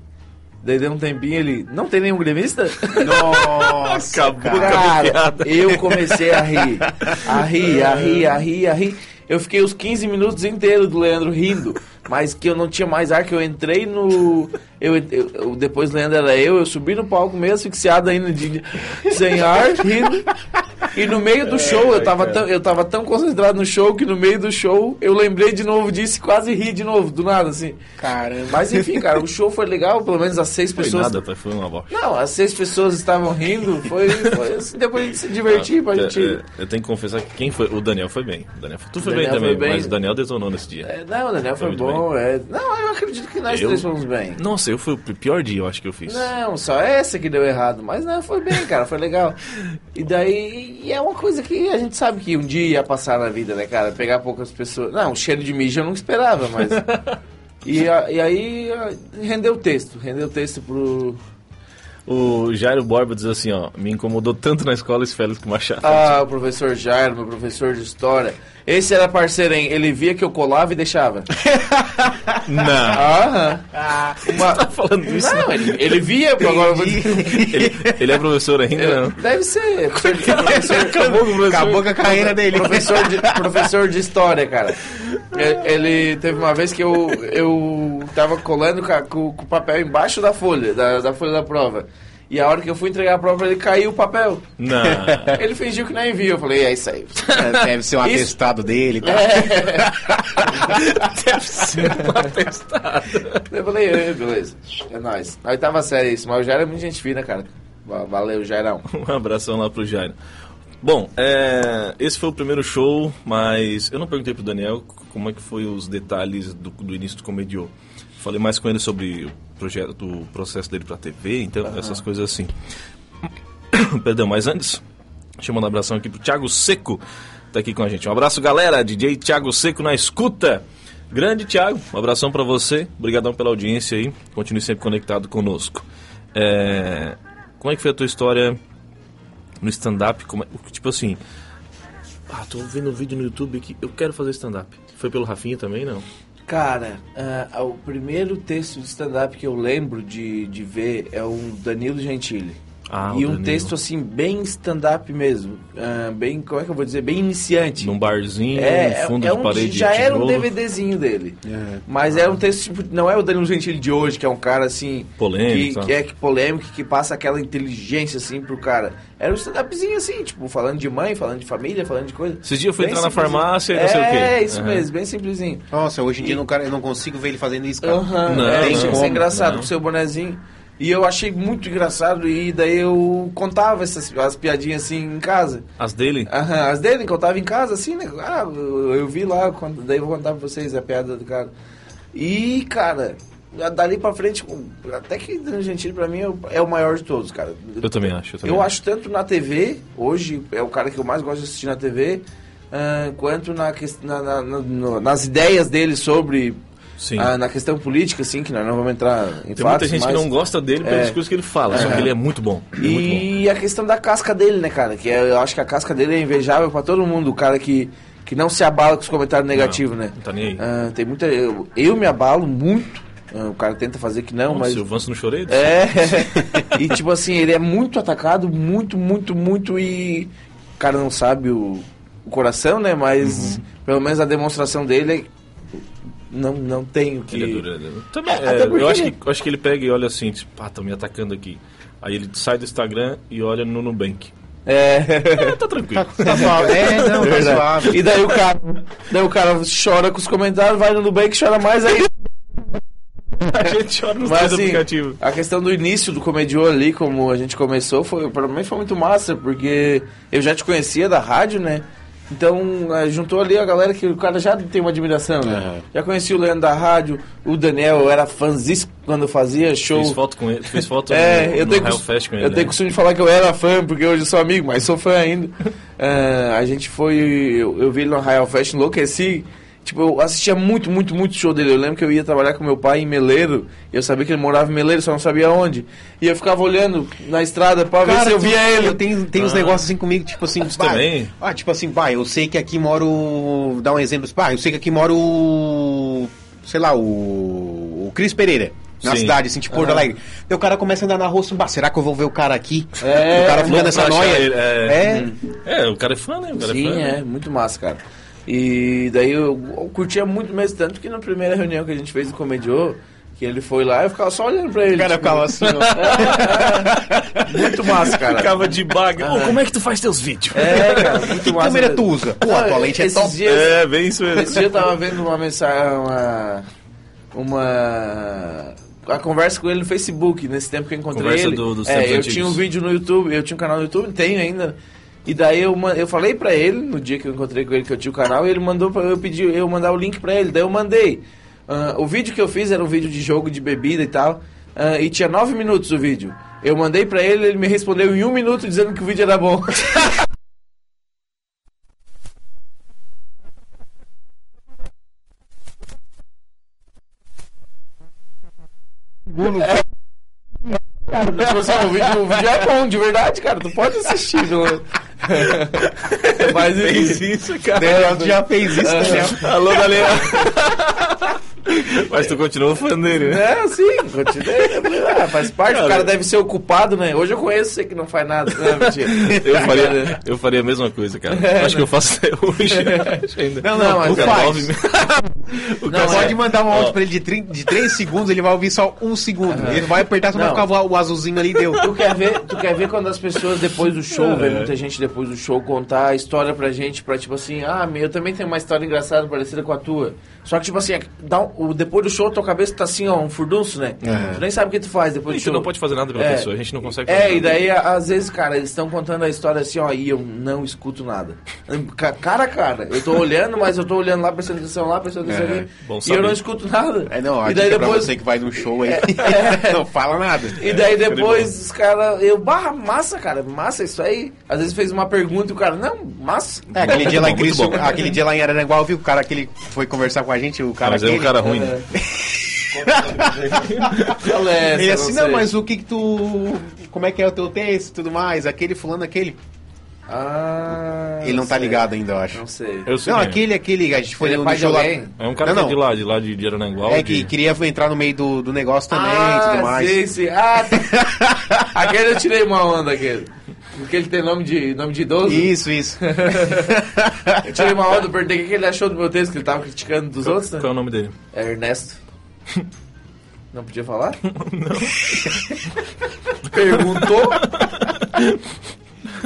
Daí deu um tempinho ele, não tem nenhum gremista? Nossa. *laughs* Acabou Cara, eu comecei a rir. A rir, a rir, a rir, a rir. Eu fiquei os 15 minutos inteiros do Leandro rindo. Mas que eu não tinha mais ar, que eu entrei no. Eu, eu- eu- depois o Leandro era eu, eu subi no palco mesmo, asfixiado ainda de, sem ar, rindo. E no meio do show, eu tava, tão, eu tava tão concentrado no show que no meio do show eu lembrei de novo disso e quase ri de novo, do nada, assim. Caramba. Mas enfim, cara, o show foi legal, pelo menos as seis Foi pessoas. nada, foi uma bosta. Não, as seis pessoas estavam rindo, foi, foi assim, depois a gente se divertir pra É, gente. é, eu tenho que confessar que quem foi. O Daniel foi bem. O Daniel, tu foi O bem Daniel também, foi bem. mas o Daniel detonou nesse dia. É, não, o Daniel foi, muito bom, é. Não, eu acredito que nós Eu- três fomos bem. Nossa, eu fui o pior dia, eu acho que eu fiz. Não, só essa que deu errado. Mas não, foi bem, cara, foi legal. E daí, e é uma coisa que a gente sabe que um dia ia passar na vida, né, cara? Pegar poucas pessoas. Não, o cheiro de mijo eu não esperava, mas. *laughs* E, a- e aí rendeu o texto, rendeu o texto pro. O Jairo Borba diz assim, ó, me incomodou tanto na escola esse Félix Machado. Ah, o professor Jairo, meu professor de história. Esse era parceiro, hein? Ele via que eu colava e deixava. *laughs* Não. Aham. Uma... Tá falando isso? Não, ele, ele via, agora vou. Ele, ele é professor ainda, não? Deve ser. Professor *laughs* Acabou com o professor. Acabou com a carreira dele. professor, de, professor de história, cara. E- Ele teve uma vez que eu, eu tava colando com, com o papel embaixo da folha, da, da folha da prova. E a hora que eu fui entregar a prova, ele caiu o papel. Não. *laughs* Ele fingiu que não enviou. Eu falei, é isso aí. É, Deve ser um *laughs* Isso- atestado dele. Tá? *laughs* Deve ser um atestado. Eu falei, é, beleza. É nóis. Na oitava série isso, mas o Jair é muito gente fina, cara. Va- Valeu, Jairão. Um abração lá pro Jairo. Bom, é, esse foi o primeiro show, mas eu não perguntei pro Daniel como é que foi os detalhes do, do início do Comediô. Falei mais com ele sobre o projeto, do processo dele pra TV, então essas coisas assim. *coughs* Perdão, mas antes, deixa eu mandar um abração aqui pro Thiago Seco, tá aqui com a gente. Um abraço, galera, DJ Thiago Seco na escuta. Grande Thiago, um abração pra você, obrigadão pela audiência aí, continue sempre conectado conosco. É, como é que foi a tua história no stand-up? Como é- Tipo assim, ah, tô vendo um vídeo no YouTube que eu quero fazer stand-up. Foi pelo Rafinha também, não? Cara, ah, o primeiro texto de stand-up que eu lembro de, de ver é o Danilo Gentili. Ah, e um Danilo. texto assim, bem stand-up mesmo. ah, bem, como é que eu vou dizer? Bem iniciante. Num barzinho, É, no fundo é, é de um, parede já de era um. DVDzinho dele. Mas é um texto, tipo, não é o Danilo Gentili de hoje, que é um cara assim. Polêmico, Que, que é que polêmico, que passa aquela inteligência assim pro cara. Era um stand-upzinho assim, tipo, falando de mãe, falando de família, falando de coisa. Esses dias eu fui Bem entrar na farmácia e não sei o quê. É, isso Aham. mesmo, bem simplesinho. Nossa, hoje em dia eu não, cara, eu não consigo ver ele fazendo isso, cara. Aham, Não, é, não. ser Como? engraçado Não. com o seu bonezinho. E eu achei muito engraçado e daí eu contava essas as piadinhas assim em casa. As dele? Aham, as dele contava em casa assim, né? Ah, eu, eu vi lá, quando- daí eu vou contar pra vocês a piada do cara. E, cara, dali pra frente, até que Gentili pra mim é o, é o maior de todos, cara. Eu também acho. Eu, também Eu acho tanto na TV, hoje é o cara que eu mais gosto de assistir na TV, ah, quanto na, na- na- nas ideias dele sobre. Ah, na questão política, assim, que nós não vamos entrar em Tem fatos, muita gente que mas- não gosta dele pelas É. coisas que ele fala, só É. que ele é muito bom. É muito bom. E a questão da casca dele, né, cara? Que é- eu acho que a casca dele é invejável pra todo mundo. O cara que, que não se abala com os comentários negativos, né? Não tá nem aí. Ah, tem muita. Eu, eu me abalo muito. Ah, o cara tenta fazer que não, Nossa, mas. eu avanço no chorei? É. *laughs* e tipo assim, ele é muito atacado, muito, muito, muito. E o cara não sabe o, o coração, né? Mas Uhum. pelo menos a demonstração dele é. Não, não tem o que. Ele é é duro. Também, É, é, porque eu, acho que, eu acho que ele pega e olha assim, tipo, ah, estão me atacando aqui. Aí ele sai do Instagram e olha no Nubank. É. É, tá tranquilo. Tá suave. *laughs* É, não, tá Verdade. suave. E daí o cara, daí o cara chora com os comentários, vai no Nubank e chora mais aí. *laughs* A gente chora nos Mas dois assim, aplicativos. a questão do início do Comediô ali, como a gente começou, foi para mim foi muito massa, porque eu já te conhecia da rádio, né? Então, eh, juntou ali a galera que o cara já tem uma admiração, né? Aham. Já conheci o Leandro da rádio, o Daniel, eu era fãzíssimo quando fazia show. Fiz foto com ele, fiz foto *laughs* É, no, eu tenho, Hell cos- Fest com ele. eu tenho né? costume de falar que eu era fã, porque hoje eu sou amigo, mas sou fã ainda. Ah, *laughs* a gente foi, eu, eu vi ele no Royal Fest, enlouqueci. Tipo, eu assistia muito, muito, muito show dele. Eu lembro que eu ia trabalhar com meu pai em Meleiro, e eu sabia que ele morava em Meleiro, só não sabia onde. E eu ficava olhando na estrada pra ver se eu via ele. Eu tenho, tem uns Ah. negócios assim comigo, tipo assim, bah, também? Ah, tipo assim, bah, eu sei que aqui mora o. Dá um exemplo, bah, eu sei que aqui mora o. Sei lá, o. O Cris Pereira. Na Sim. cidade, assim, tipo Porto Alegre. Daí o cara começa a andar na rua assim, bah, será que eu vou ver o cara aqui? É, o cara fica nessa noia. ele, é. é. É, o cara é fã, né? O cara Sim, é fã. é, né? muito massa, cara. E daí eu, eu curtia muito mesmo, tanto que na primeira reunião que a gente fez do Comediô, que ele foi lá, eu ficava só olhando pra ele. O cara tipo, ficava assim, ó. é, *laughs* é, muito massa, cara. Ficava de baga. Ô, como é que tu faz teus vídeos? É, cara, *laughs* muito Que massa. câmera mesmo. tu usa? Pô, a tua lente é top. Dias, É, bem isso mesmo. Esse dia eu tava vendo uma mensagem, uma... Uma... A conversa com ele no Facebook, nesse tempo que eu encontrei Conversa ele. do- dos é, eu antigos. tinha um vídeo no YouTube, eu tinha um canal no YouTube, tenho ainda. E daí eu, eu falei pra ele, no dia que eu encontrei com ele, que eu tinha o canal, e ele mandou pra eu pedir eu mandar o link pra ele. Daí eu mandei. Ah, o vídeo que eu fiz era um vídeo de jogo de bebida e tal. ah, e tinha nove minutos o vídeo. Eu mandei pra ele, ele me respondeu em um minuto dizendo que o vídeo era bom. Tipo assim, *laughs* o, vídeo, o vídeo é bom, de verdade, cara. Tu pode assistir. No... Mas Fez isso, cara. Daniel já fez isso, Daniel. Alô, Daniel. *laughs* Mas tu continua fã dele, né? É, sim, continuei. Ah, faz parte, o cara deve ser ocupado, né? Hoje eu conheço você que não faz nada. Não, mentira. Eu faria, eu faria a mesma coisa, cara. Acho que eu faço até hoje. Acho ainda. Não, não, Não, mas O cara faz. nove- *laughs* o Não, cara Pode é. mandar um áudio pra ele de 30, de 3 segundos, ele vai ouvir só um segundo. Ele vai apertar, só vai Não. ficar o, o azulzinho ali e deu. Tu quer, ver, tu quer ver quando as pessoas depois do show, vem muita gente depois do show contar a história pra gente, pra tipo assim, ah, meu, eu também tenho uma história engraçada parecida com a tua. Só que tipo assim, dá um- o, depois do show tua cabeça tá assim, ó, um furdunço, né? É. Tu nem sabe o que tu faz A depois do gente show. não pode fazer nada pela É. pessoa, a gente não consegue fazer É, e daí, a- às vezes, cara, eles estão contando a história assim, ó, e eu não escuto nada. Ca- Cara a cara, eu tô olhando, mas eu tô olhando lá, prestando atenção lá, prestando atenção É, aqui, bom e eu não escuto nada. É, não, a e daí depois, você que vai no show aí, É. *laughs* não fala nada. e daí de depois os caras, eu, barra, massa, cara, massa isso aí. Às vezes fez uma pergunta e o cara, não, massa. É, aquele dia lá em Cristo, aquele dia lá em Araranguá, eu vi o cara que ele foi conversar com a gente, o cara Mas é um aquele, cara ruim. né? Qual é? Ele assim, não, sei. mas o que que tu... Como é que é o teu texto e tudo mais? Aquele fulano, aquele... Ah, Ele não tá sei. ligado ainda, eu acho. Não sei. Eu sei Não, quem é. aquele, aquele, a gente foi Ele é no show lá... É um cara Não, que é não. de lá, de lá de, de Arananguá. É, que de- queria entrar no meio do, do negócio também e ah, tudo mais. Sim, sim. Ah, *laughs* *laughs* aquele eu tirei uma onda, aquele. Porque ele tem nome de, nome de idoso. Isso, isso. *laughs* Eu tirei uma onda, perguntei o que ele achou do meu texto, que ele tava criticando dos outros, né? Qual é o nome dele? É Ernesto. *laughs* Não podia falar? Não. *laughs* Perguntou?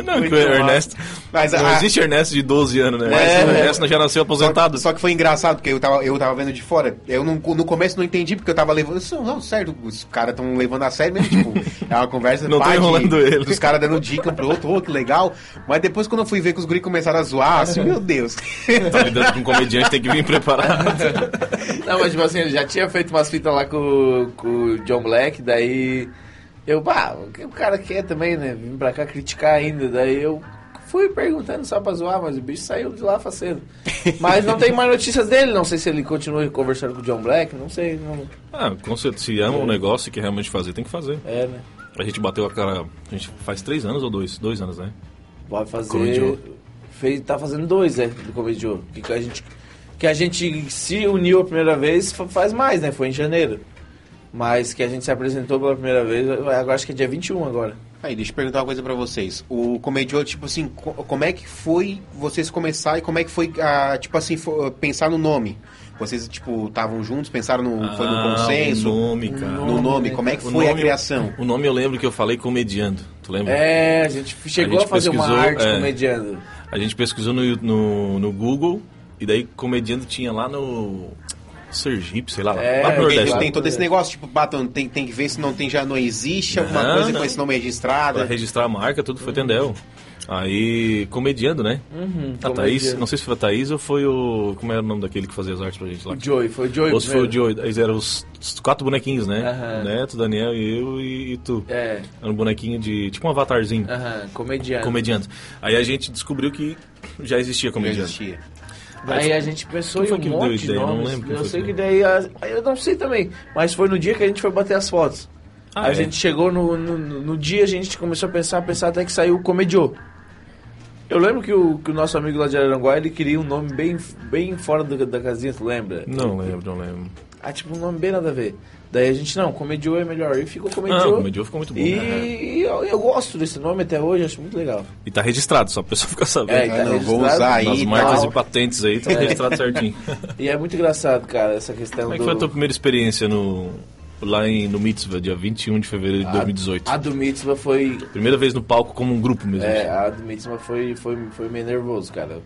Não, Muito que o mal. Ernesto. Mas não a- existe Ernesto de 12 anos, né? É, o é. Ernesto já nasceu aposentado. Só que foi engraçado, porque eu tava, eu tava vendo de fora. Eu não, no começo não entendi, porque eu tava levando. Não, não, sério, os caras tão levando a sério mesmo. Tipo, é uma conversa *laughs* Não tô pá, de- enrolando ele. Dos caras dando dica um pro outro, ô, que legal. Mas depois quando eu fui ver que os guris começaram a zoar, assim, meu Deus. *laughs* Tá lidando com um comediante, tem que vir preparado. Não, mas tipo assim, ele já tinha feito umas fitas lá com, com o John Black, daí eu, pá, o que o cara quer também, né? Vim pra cá criticar ainda, daí eu fui perguntando só pra zoar, mas o bicho saiu de lá faceiro. *laughs* Mas não tem mais notícias dele, não sei se ele continua conversando com o John Black, não sei, não. Ah, com certeza, se ama um negócio e quer realmente fazer, tem que fazer. É, né? A gente bateu a cara. A gente faz três anos ou dois? Dois anos, né? Pode fazer. Fez, tá fazendo dois, é, do Comediô. Que, que a gente que a gente se uniu a primeira vez fa- faz mais, né? Foi em janeiro. Mas que a gente se apresentou pela primeira vez, eu eu acho que é dia 21 agora. Aí, deixa eu perguntar uma coisa pra vocês. O comediô, tipo assim, co- como é que foi vocês começar e como é que foi, ah, tipo assim, pensar no nome? Vocês, tipo, estavam juntos, pensaram no, foi no Ah, consenso? O nome, cara. No nome, como é que O foi a nome- criação? O nome eu lembro que eu falei comediando. Tu lembra? É, a gente chegou a, gente fazer uma arte é. comediando. A gente pesquisou no, no, no Google e daí comediando tinha lá no Sergipe, sei lá. É, lá tem todo esse negócio, tipo, batom, tem, tem que ver se não tem, já não existe alguma Não, coisa não. com esse nome Pra registrado. registrar a marca, tudo foi Tendel. Aí, comediando, né? Uhum, a Thaís, não sei se foi a Thaís ou foi o. Como era o nome daquele que fazia as artes pra gente lá? O Joey, foi o Joey. Ou se foi o. Joey. Eles eram os, os quatro bonequinhos, né? Aham. Neto, Daniel e eu e, e tu. É, Era um bonequinho de. tipo um avatarzinho. aham, comediante. Comediante. Aí a gente descobriu que já existia Já comediante. Existia. Daí a gente pensou em um que monte de? Eu não nomes. lembro Eu sei que que daí... a- Eu não sei também. Mas foi no dia que a gente foi bater as fotos. Ah, Aí é? a gente chegou no, no, no dia, a gente começou a pensar, pensar até que saiu o Comediô. Eu lembro que o, que o nosso amigo lá de Araranguá, ele queria um nome bem, bem fora do- da casinha, tu lembra? Não lembro, não lembro. Ah, tipo, um nome bem nada a ver. Daí a gente, não, Comediô é melhor. E ficou Ah, Comediô. o Comediô ficou muito bom. E eu, eu gosto desse nome até hoje, acho muito legal. E tá registrado, só a pessoa *laughs* ficar sabendo. É, e Ah, tá não, vou registrado. usar aí Nas e marcas e patentes aí, tá registrado certinho. *laughs* E é muito engraçado, cara, essa questão Como é do... que foi a tua primeira experiência no, lá em, no Mitzvah, dia 21 de fevereiro de 2018? A, a do Mitzvah foi... Primeira vez no palco como um grupo mesmo. É, a do Mitzvah foi, foi, foi meio nervoso, cara.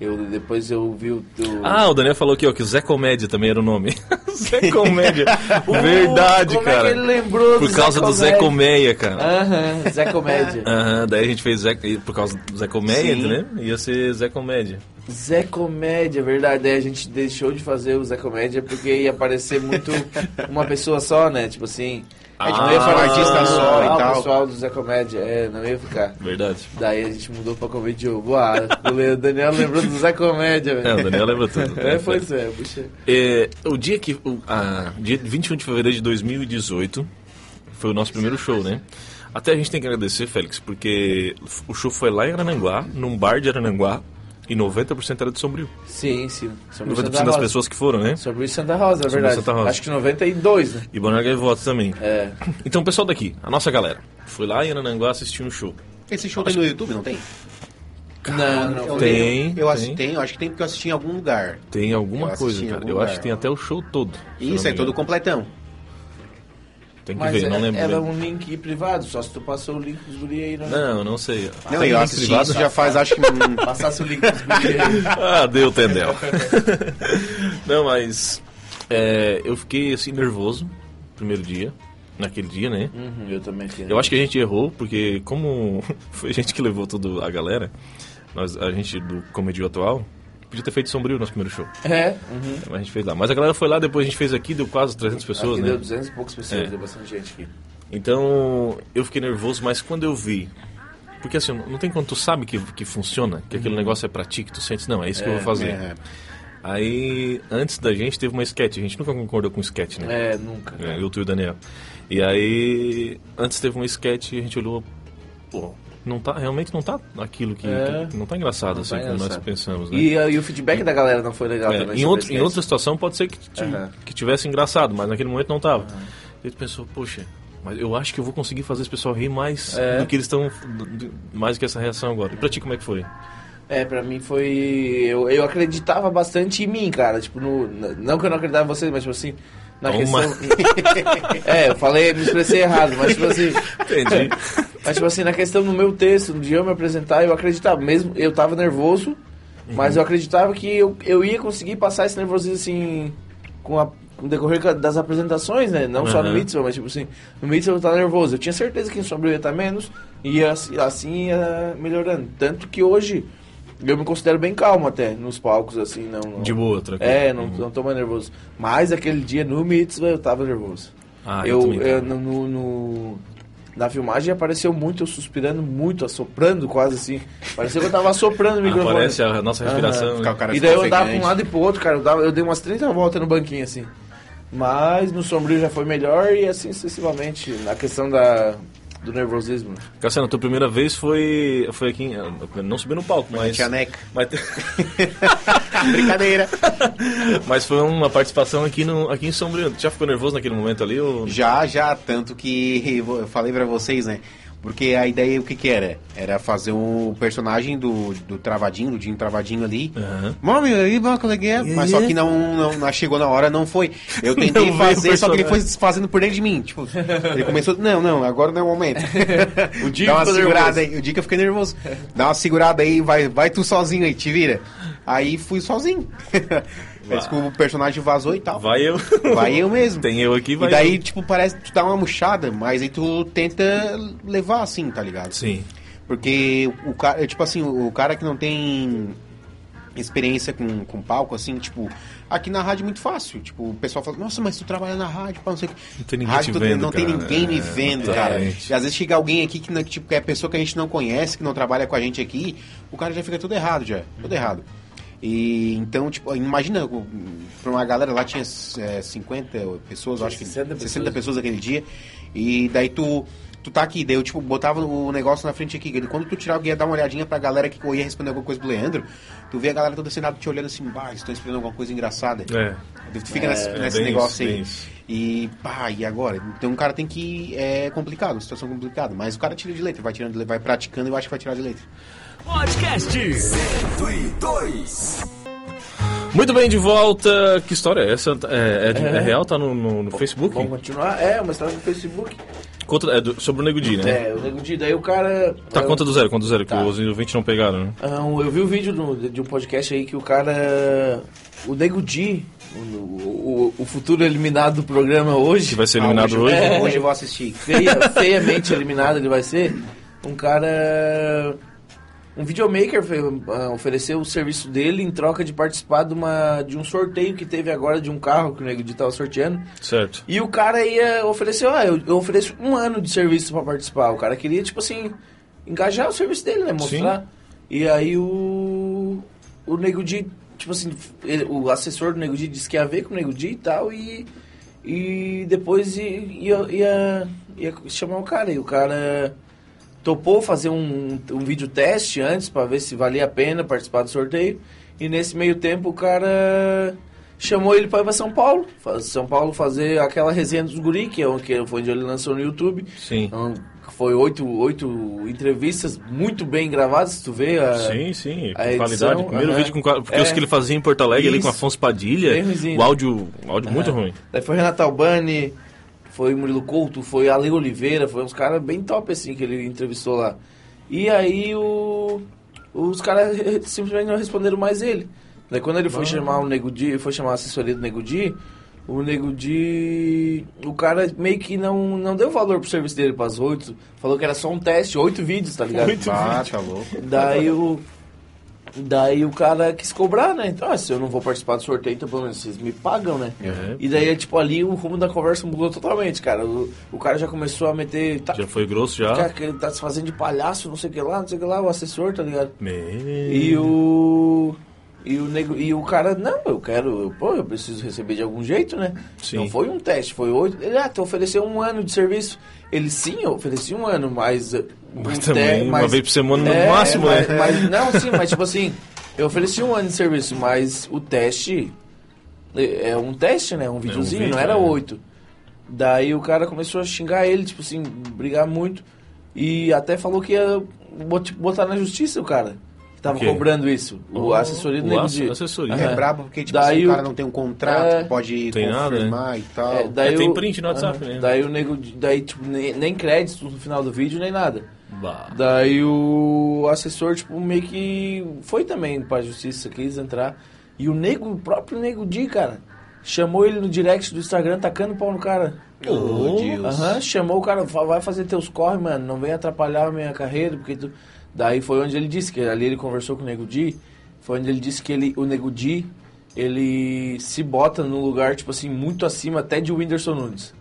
Eu, depois eu vi o... o- Ah, o Daniel falou aqui, ó, que o Zé Comédia também era o nome. *laughs* Zé Comédia. *laughs* Verdade, como cara. é ele lembrou Por causa do Zé Comédia? Comédia, cara. Aham, Zé Comédia. *laughs* Aham, daí a gente fez Zé, por causa do Zé Comédia, Sim. né? Ia ser Zé Comédia. Zé Comédia, verdade. Daí a gente deixou de fazer o Zé Comédia porque ia aparecer muito uma pessoa só, né? Tipo assim... É, tipo, não ia um falar artista ah, só e ah, o tal. pessoal do Zé Comédia, é, não ia ficar. Verdade. Daí a gente mudou pra Comédia Boa, o Daniel lembrou do Zé Comédia, velho. É, o Daniel lembra tudo. É, pois é, puxa. É, o dia que. O, a, dia 21 de fevereiro de 2018 foi o nosso primeiro show, né? Até a gente tem que agradecer, Félix, porque o show foi lá em Arananguá, num bar de Arananguá, e 90% era de Sombrio. Sim, sim. Sobre 90% Santa das Rosa. pessoas que foram, né? Sobre o Santa Rosa, é verdade. Santa Rosa. Acho que 92, né? E e Votos também. É. Então, o pessoal daqui, a nossa galera, foi lá em Arananguá assistir um show. Esse show tem no YouTube, não tem? Não, não. Eu Tem, lembro- Eu assisti, tem. tem, eu acho que tem porque eu assisti em algum lugar. Tem alguma Eu coisa, cara. Eu lugar. acho que tem até o show todo. eu não Isso, é todo completão. Tem que Mas ver, é- não lembro. era bem. um link privado, só se tu passou o link dos guri aí, né? Não, não sei. Não, Tem eu assisti privado? já faz, acho que... *laughs* Passasse o link dos guri aí. Ah, deu tendel. *laughs* Não, mas é, eu fiquei assim nervoso primeiro dia, naquele dia, né? Uhum, eu também fiz. Eu acho que a gente errou porque como *laughs* foi a gente que levou tudo a galera, nós a gente do comédia atual podia ter feito sombrio no nosso primeiro show, É, uhum. mas a gente fez lá. Mas a galera foi lá, depois a gente fez aqui, deu quase 300 pessoas, Aqui né? deu 200 e poucas pessoas, É. deu bastante gente aqui. Então eu fiquei nervoso, mas quando eu vi. Porque assim, não tem quando tu sabe que, que funciona, que aquele negócio é pra ti, que tu sente, não, é isso que eu vou fazer. é. Aí, antes da gente, teve uma sketch. A gente nunca concordou com sketch, né? É, nunca. É, eu, tu e o Daniel. E aí, antes teve um sketch e a gente olhou, pô, não tá, realmente não tá aquilo que, É. que- não tá engraçado Não assim tá como nós engraçado. pensamos, né? E, e o feedback da galera não foi legal É, também. em, outro, em outra situação pode ser que, Aham. que tivesse engraçado, mas naquele momento não tava. E tu pensou, poxa, mas eu acho que eu vou conseguir fazer esse pessoal rir mais É. do que eles estão, mais do que essa reação agora. E pra ti como é que foi? É, pra mim foi. Eu, eu acreditava bastante em mim, cara. Tipo, no, não que eu não acreditava em vocês, mas tipo assim. Na Toma. questão. *laughs* é, eu falei, me expressei errado, mas tipo assim. *laughs* Entendi. *laughs* Mas tipo assim, na questão do meu texto, de eu me apresentar, eu acreditava. Mesmo eu tava nervoso, mas eu acreditava que eu, eu ia conseguir passar esse nervosismo assim. Com, a, com o decorrer das apresentações, né? Não só no Aham. Mitzvah, mas tipo assim, no Mitzvah eu tava nervoso. Eu tinha certeza que em Sombrio ia estar menos e assim, assim ia melhorando. Tanto que hoje eu me considero bem calmo até nos palcos, assim, não. não De boa, tranquilo. É, não, Uhum. não tô mais nervoso. Mas aquele dia no Mitzvah eu tava nervoso. Ah, eu eu, eu no, no- no- na filmagem apareceu muito eu suspirando muito, assoprando quase assim. Parecia que eu tava assoprando o *laughs* microfone. Aparece a nossa respiração. Cara E daí eu andava pra um lado e pro outro, cara. Eu, dava- eu dei umas 30 voltas no banquinho assim. Mas no sombrio já foi melhor e assim sucessivamente. Na questão da, do nervosismo. Cassiano, tua primeira vez foi, foi aqui, em- não subi no palco, mas... Tia Neca. Mas, *laughs* Brincadeira. mas foi uma participação aqui, no, aqui em Sombrio. Tu já ficou nervoso naquele momento ali? Ou... Já, já, tanto que eu falei pra vocês, né? Porque a ideia, o que que era? Era fazer um personagem do, do Travadinho, do Dinho Travadinho ali. Mami, aí, é é? Mas só que não, não, não chegou na hora, não foi. Eu *laughs* tentei Não veio o fazer, só que ele foi fazendo por dentro de mim. Tipo, ele começou, não, não, agora não é o momento. *laughs* O dia Dá uma segurada nervoso. aí, o dia que eu fiquei nervoso. Dá uma segurada aí, vai, vai tu sozinho aí, te vira. Aí fui sozinho. *laughs* Mas que o personagem vazou e tal. Vai eu. Vai eu mesmo. Tem eu aqui, vai E daí, eu. tipo, parece que tu dá uma murchada, mas aí tu tenta levar assim, tá ligado? Sim. Porque o cara, tipo assim, o cara que não tem experiência com, com palco, assim, tipo, aqui na rádio é muito fácil. Tipo, o pessoal fala, nossa, mas tu trabalha na rádio, pá, não sei o que. Não tem ninguém rádio, te vendo, Não tem cara. ninguém me É, vendo, cara. exatamente. E às vezes chega alguém aqui que, tipo, que é pessoa que a gente não conhece, que não trabalha com a gente aqui, o cara já fica tudo errado, já. Tudo errado. E então, tipo, imagina, pra uma galera lá tinha é, 50 pessoas, eu acho que 60 60 pessoas. pessoas aquele dia. E daí tu, tu tá aqui, daí eu tipo, botava o negócio na frente aqui. Quando tu tirar alguém ia dar uma olhadinha pra galera que ia responder alguma coisa pro Leandro, tu vê a galera toda sentada te olhando assim, bah, estão esperando alguma coisa engraçada. É. Tu fica nesse, nesse bem negócio isso, aí. E, pá, e agora? Então o cara tem que. É complicado, uma situação complicada. Mas o cara tira de letra, vai tirando de letra, vai praticando e eu acho que vai tirar de letra. Podcast. Muito bem, de volta. Que história é essa? É, é de- é real? Tá no, no- no Facebook? Vamos continuar? É, uma história no Facebook. Conta, é do- sobre o Nego Di, né? É, o Nego Di, daí o cara... Tá, eu, conta do zero, conta do zero, que Tá. os ouvintes não pegaram, né? ah, eu vi o vídeo do- de um podcast aí que o cara... O Nego Di, o, o, o futuro eliminado do programa hoje... Que vai ser Ah, eliminado hoje. É. Hoje eu vou assistir. feia- *laughs* feiamente eliminado ele vai ser. Um cara. Um videomaker ah, ofereceu o serviço dele em troca de participar de, uma, de um sorteio que teve agora de um carro que o Nego Di tava sorteando. Certo. E o cara ia oferecer, ah, eu, eu ofereço um ano de serviço pra participar. O cara queria, tipo assim, engajar o serviço dele, né? Mostrar. E aí o. O Nego Di, tipo assim, ele- o assessor do Nego Di disse que ia ver com o Nego Di e tal, e. E depois ia, ia, ia, ia chamar o cara. E o cara topou fazer um, um vídeo teste antes pra ver se valia a pena participar do sorteio. E nesse meio tempo o cara chamou ele pra ir pra São Paulo. São Paulo fazer aquela resenha dos guri, que é o que foi onde ele lançou no YouTube. Sim. Então, foi oito, oito entrevistas muito bem gravadas, se tu vê. A, Sim, sim, a edição, qualidade. Primeiro aham. vídeo com. Porque É. os que ele fazia em Porto Alegre ali com Isso. Afonso Padilha, o áudio, o áudio muito ruim. Daí foi Renato Albani, foi Murilo Couto, foi Ale Oliveira, foi uns caras bem top assim que ele entrevistou lá. E aí o, os caras simplesmente não responderam mais ele. Daí quando ele foi Ah. chamar o Nego Di, foi chamar a assessoria do Nego Di, o Nego Di, o cara meio que não, não deu valor pro serviço dele pras oito, falou que era só um teste, oito vídeos, tá ligado? Ah, tá louco. Daí o. Daí o cara quis cobrar, né? Então, ah, se eu não vou participar do sorteio, então pelo menos vocês me pagam, né? É. E daí, tipo, ali o rumo da conversa mudou totalmente, cara. O, o cara já começou a meter. Tá, Já foi grosso já. cara, que ele tá se fazendo de palhaço, não sei o que lá, não sei o que lá, o assessor, tá ligado? Me... E o. E o, nego, e o cara, não, eu quero, eu, pô, eu preciso receber de algum jeito, né? Sim. Não foi um teste, foi oito. Ele, ah, tu ofereceu um ano de serviço. Ele, sim, eu ofereci um ano, mas. eh, Mas um também, te- uma vez por semana no É, máximo, mas, né? mas- não, sim, mas *laughs* tipo assim, eu ofereci um ano de serviço, mas o teste é é um teste, né? Um videozinho, vídeo, não era é. oito. Daí o cara começou a xingar ele, tipo assim, brigar muito. E até falou que ia bot- botar na justiça o cara. Tava O quê? cobrando isso. O Oh, assessoria do o Nego Di. assessoria. Aham. É brabo porque, tipo, Daí assim, o o- cara não tem um contrato, É. que pode Tem nada, confirmar e tal. É, daí É, tem o- print no WhatsApp, né? Daí o nego, daí tipo, nem, nem crédito no final do vídeo, nem nada. Bah. Daí o assessor, tipo, meio que foi também pra justiça, quis entrar. E o nego, o próprio nego Di, cara, chamou ele no direct do Instagram, tacando pau no cara. Oh, Deus. Aham, chamou o cara, "Fa- vai fazer teus corre, mano, não vem atrapalhar a minha carreira, porque tu... Daí foi onde ele disse, que ali ele conversou com o Nego Di, foi onde ele disse que ele, o Nego Di, ele se bota num lugar, tipo assim, muito acima até de Whindersson Nunes.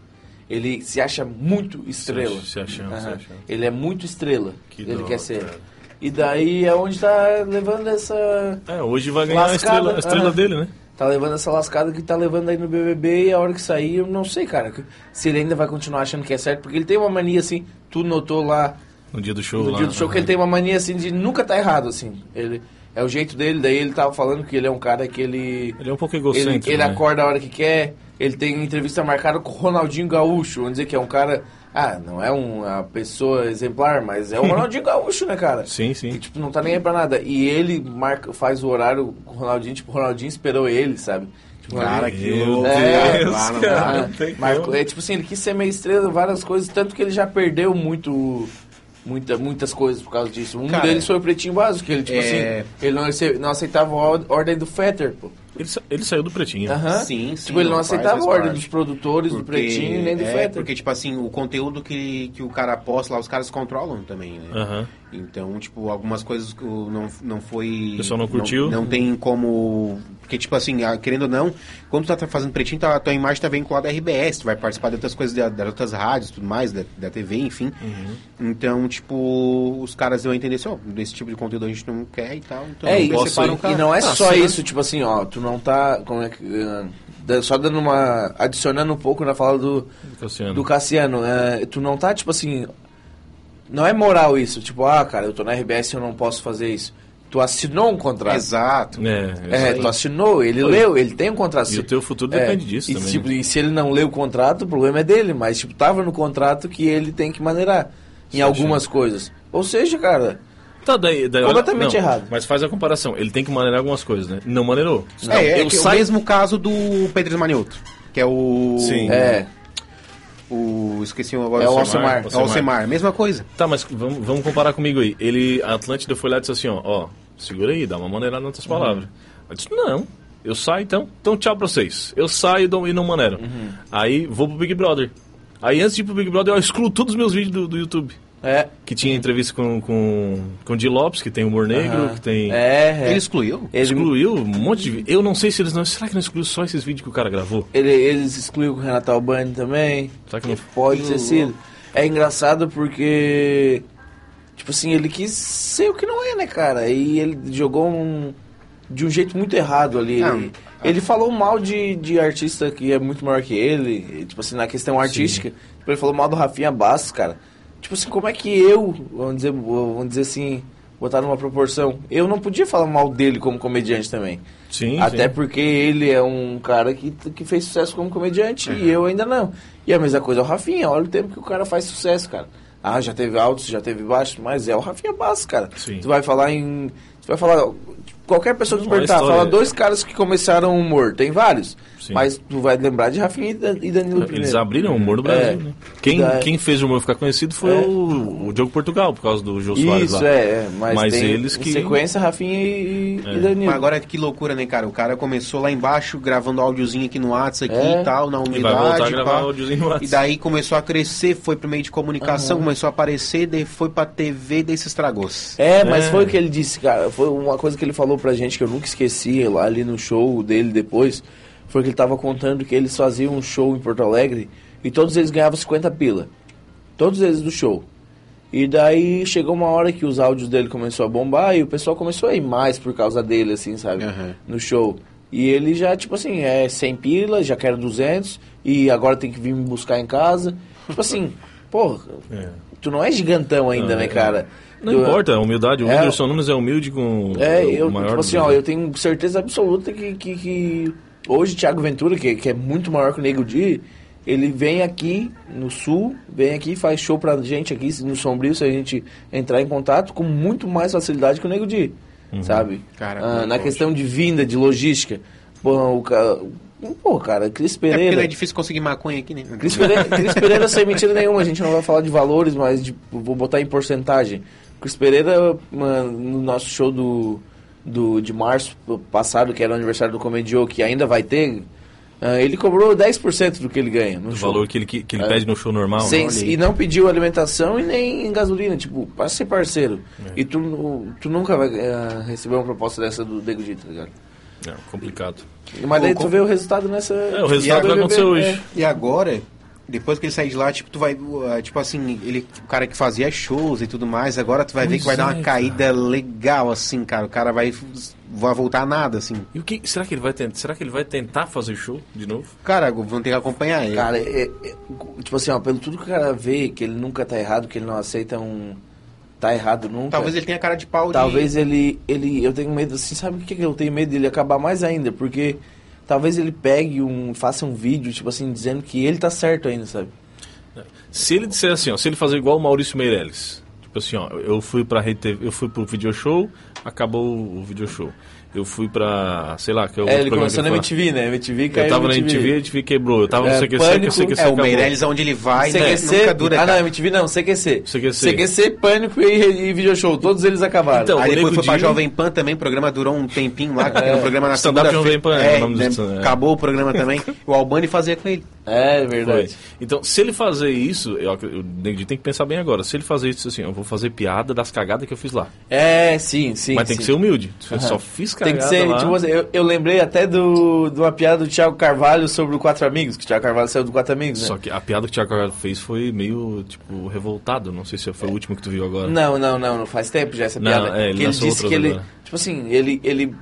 Ele se acha muito estrela. Se achando, se Aham. achando. Ele é muito estrela, Que ele da quer ser. cara. E daí é onde tá levando essa... É, hoje vai ganhar a Lascada, estrela, a estrela aham. dele, né? Tá levando essa lascada que tá levando aí no BBB e a hora que sair, eu não sei, cara. Se ele ainda vai continuar achando que é certo, porque ele tem uma mania assim, tu notou lá No dia do show no lá. dia do show que ele tem uma mania assim de nunca tá errado, assim. Ele é o jeito dele, daí ele tava falando que ele é um cara que ele Ele é um pouco ele, egocêntrico, ele né? acorda a hora que quer, ele tem entrevista marcada com o Ronaldinho Gaúcho, vamos dizer que é um cara, ah, não é uma pessoa exemplar, mas é o *laughs* Ronaldinho Gaúcho, né, cara? Sim, Que, sim. tipo, não tá nem aí pra nada. E ele marca, faz o horário com o Ronaldinho, tipo, o Ronaldinho esperou ele, sabe? Tipo, Cara, ele- que louco. É, Deus, não cara, dá. não tem Marcou- como. é tipo assim, ele quis ser meio estrela, várias coisas, tanto que ele já perdeu muito, muita, muitas coisas por causa disso. Um Cara, deles foi o Pretinho Básico, que ele, tipo é- assim, ele não, não aceitava a or- ordem do Fetter, pô. Ele, sa- ele saiu do pretinho. Aham. Sim, sim, Tipo, ele não não aceitava a ordem parte. dos produtores, do Pretinho, nem do é, Fetter. Porque, tipo assim, o conteúdo que, que o cara posta lá, os caras controlam também, né? Aham. Então, tipo, algumas coisas que não, não foi... O pessoal não curtiu? Não, tem como... Porque, tipo assim, ah, querendo ou não, quando tu tá fazendo pretinho, tá, a tua imagem tá vinculada à RBS, tu vai participar de outras coisas, das outras rádios, tudo mais, da, da TV, enfim. Uhum. Então, tipo, os caras vão entender assim, ó, desse tipo de conteúdo a gente não quer e tal. Então, É, e, posso e não é Ah, só isso, tipo assim, ó, tu não tá, como é que, da- só dando uma, adicionando um pouco na fala do, Cassiano. do Cassiano, é, tu não tá, tipo assim, não é moral isso, tipo, ah, cara, eu tô na RBS e eu não posso fazer isso. Tu assinou um contrato. Exato. É, É, tu assinou, ele leu, ele tem um contrato. E o teu futuro É, depende disso e, também. tipo, né? e se ele não leu o contrato, o problema é dele, mas tipo, tava no contrato que ele tem que maneirar em Sim, algumas coisas. Ou seja, cara, Tá, daí, daí, Completamente não, errado. Mas faz a comparação. Ele tem que maneirar algumas coisas, né? Não maneirou. É, é eu que saio- o mesmo caso do Pedro Manioto, que é o... Sim. é, O... Esqueci agora É o Alcemar. É o Alcemar, mesma coisa. Tá, mas vamos, vamos comparar comigo aí. Ele, a Atlântida foi lá e disse assim, ó, ó, segura aí, dá uma maneirada nas tuas palavras. Eu disse, não, eu saio então, então tchau pra vocês. Eu saio e não maneiro. Aí vou pro Big Brother. Aí antes de ir pro Big Brother, eu excluo todos os meus vídeos do, do YouTube. É, Que tinha entrevista com, com, com o Di Lopes, que tem humor negro, aham. que tem... é, é. Ele excluiu? Ele- Excluiu um monte de vídeo. Eu não sei se eles não... Será que não excluiu só esses vídeos que o cara gravou? Ele, eles excluíram o Renato Albani também. Será que não... Pode ter sido. É engraçado porque. Tipo assim, ele quis ser o que não é, né, cara? E ele jogou um. De um jeito muito errado ali. Não. Ele, ele falou mal de, de artista que é muito maior que ele. e, tipo assim, na questão artística. Tipo, ele falou mal do Rafinha Bastos, cara. Tipo assim, como é que eu, vamos dizer, vamos dizer assim, botar numa proporção. Eu não podia falar mal dele como comediante também. Sim, Até sim. porque ele é um cara que, que fez sucesso como comediante e eu ainda não. E a mesma coisa é o Rafinha, olha o tempo que o cara faz sucesso, cara. Ah, já teve altos, já teve baixos, mas é o Rafinha Bastos, cara. Sim. Tu vai falar em. Tu vai falar. Qualquer pessoa que perguntar, fala dois caras que começaram o humor, tem vários. Sim. Mas tu vai lembrar de Rafinha e Dan- e Danilo Eles primeiro. abriram o humor do Brasil, É. né? Quem, Da- quem fez o humor ficar conhecido foi É. o, o Diogo Portugal, por causa do Jô Soares Isso, lá. é, é, mas, Mas tem eles que- sequência Rafinha e, e É. Danilo. Mas agora que loucura, né, cara? O cara começou lá embaixo, gravando áudiozinho aqui no WhatsApp aqui É. e tal, na E humildade. vai voltar a gravar áudiozinho no WhatsApp. E daí começou a crescer, foi pro meio de comunicação, começou a aparecer, daí foi pra TV, daí se estragou. É, mas É. foi o que ele disse, cara. Foi uma coisa que ele falou pra gente que eu nunca esqueci lá ali no show dele depois. Foi que ele tava contando que eles faziam um show em Porto Alegre e todos eles ganhavam 50 pila. Todos eles do show. E daí chegou uma hora que os áudios dele começou a bombar e o pessoal começou a ir mais por causa dele, assim, sabe? Aham. No show. E ele já, tipo assim, é 100 pila, já quero 200 e agora tem que vir me buscar em casa. Tipo assim, *laughs* porra, É. tu não é gigantão ainda, Não, né, é. cara? Não Tu- importa, a humildade. O É. Whindersson Nunes é humilde com É, o eu, maior tipo assim, ó, eu tenho certeza absoluta que, que, que hoje Thiago Ventura, que, que é muito maior que o Nego Di, ele vem aqui no Sul, vem aqui e faz show pra gente aqui no Sombrio, se a gente entrar em contato, com muito mais facilidade que o Nego Di, Uhum. sabe? Cara, Ah, na questão de vinda, de logística. Pô, o cara... Pô, cara, Cris É porque Pereira... não é difícil conseguir maconha aqui, né? Cris Pereira, Cris Pereira sem mentira nenhuma, a gente não vai falar de valores, mas de- vou botar em porcentagem. Cris Pereira, mano, no nosso show do, do, de março passado, que era o aniversário do Comedio, que ainda vai ter, ah, ele cobrou 10% do que ele ganha no O show. valor que ele, que, que ele É. pede no show normal. Sem- né? aí. e não pediu alimentação e nem gasolina, tipo, pra ser parceiro. É. E tu, tu nunca vai ah, receber uma proposta dessa do Nego Di, tá ligado? É, complicado. Mas daí tu com- vê o resultado nessa... É, o resultado do vai acontecer hoje. é. E agora, depois que ele sair de lá, tipo, tu vai, uh, tipo assim, ele, o cara que fazia shows e tudo mais, agora tu vai ver Pois que vai dar é, uma caída legal, assim, cara. O cara vai, vai voltar a nada, assim. E o que será que ele vai tentar? Será que ele vai tentar fazer show de novo? Cara, vão ter que acompanhar ele. Cara, é- é- tipo assim, ó, pelo tudo que o cara vê, que ele nunca tá errado, que ele não aceita um. Tá errado nunca. Talvez ele tenha cara de pau de... Talvez ele, ele. Eu tenho medo, assim, sabe o que, que eu tenho medo dele acabar mais ainda? Porque talvez ele pegue um. faça um vídeo, tipo assim, dizendo que ele tá certo ainda, sabe? Se ele disser assim, ó, se ele fazer igual o Maurício Meirelles, tipo assim, ó, eu fui pra Rede eu fui pro video show, acabou o video show. Eu fui pra, sei lá, que é o É, ele começou na eu. MTV, né? MTV caiu Eu tava na MTV. MTV, a MTV quebrou. Eu tava É, no CQC, Pânico, CQC, CQC É, o. Meirelles onde ele vai, né, CQC, nunca dura. ah não. MTV não, CQC. CQC. CQC, Pânico e, e Video Show, todos eles acabaram. Então, Aí depois foi pra Jovem Pan também, o programa durou um tempinho lá, era um programa na Stand-up Jovem Pan, é, é o né, é. Acabou o programa também, *laughs* o Albani fazia com ele. é Foi. verdade. Então, se ele fazer isso, eu, Nego Di tem que pensar bem agora. Se ele fazer isso assim, eu vou fazer piada das cagadas que eu fiz lá. É, sim, sim. Mas tem que ser humilde. Eu só fiz Tem que ser, lá. tipo, assim, eu, eu lembrei até do, de uma piada do Thiago Carvalho sobre o Quatro Amigos, que o Thiago Carvalho saiu do Quatro Amigos, né? Só que a piada que o Thiago Carvalho fez foi meio, tipo, revoltado. Não sei se foi o último que tu viu agora. Não, não, não, não faz tempo já essa Não, piada. é, ele que ele disse que ele, agora. tipo assim, ele, ele,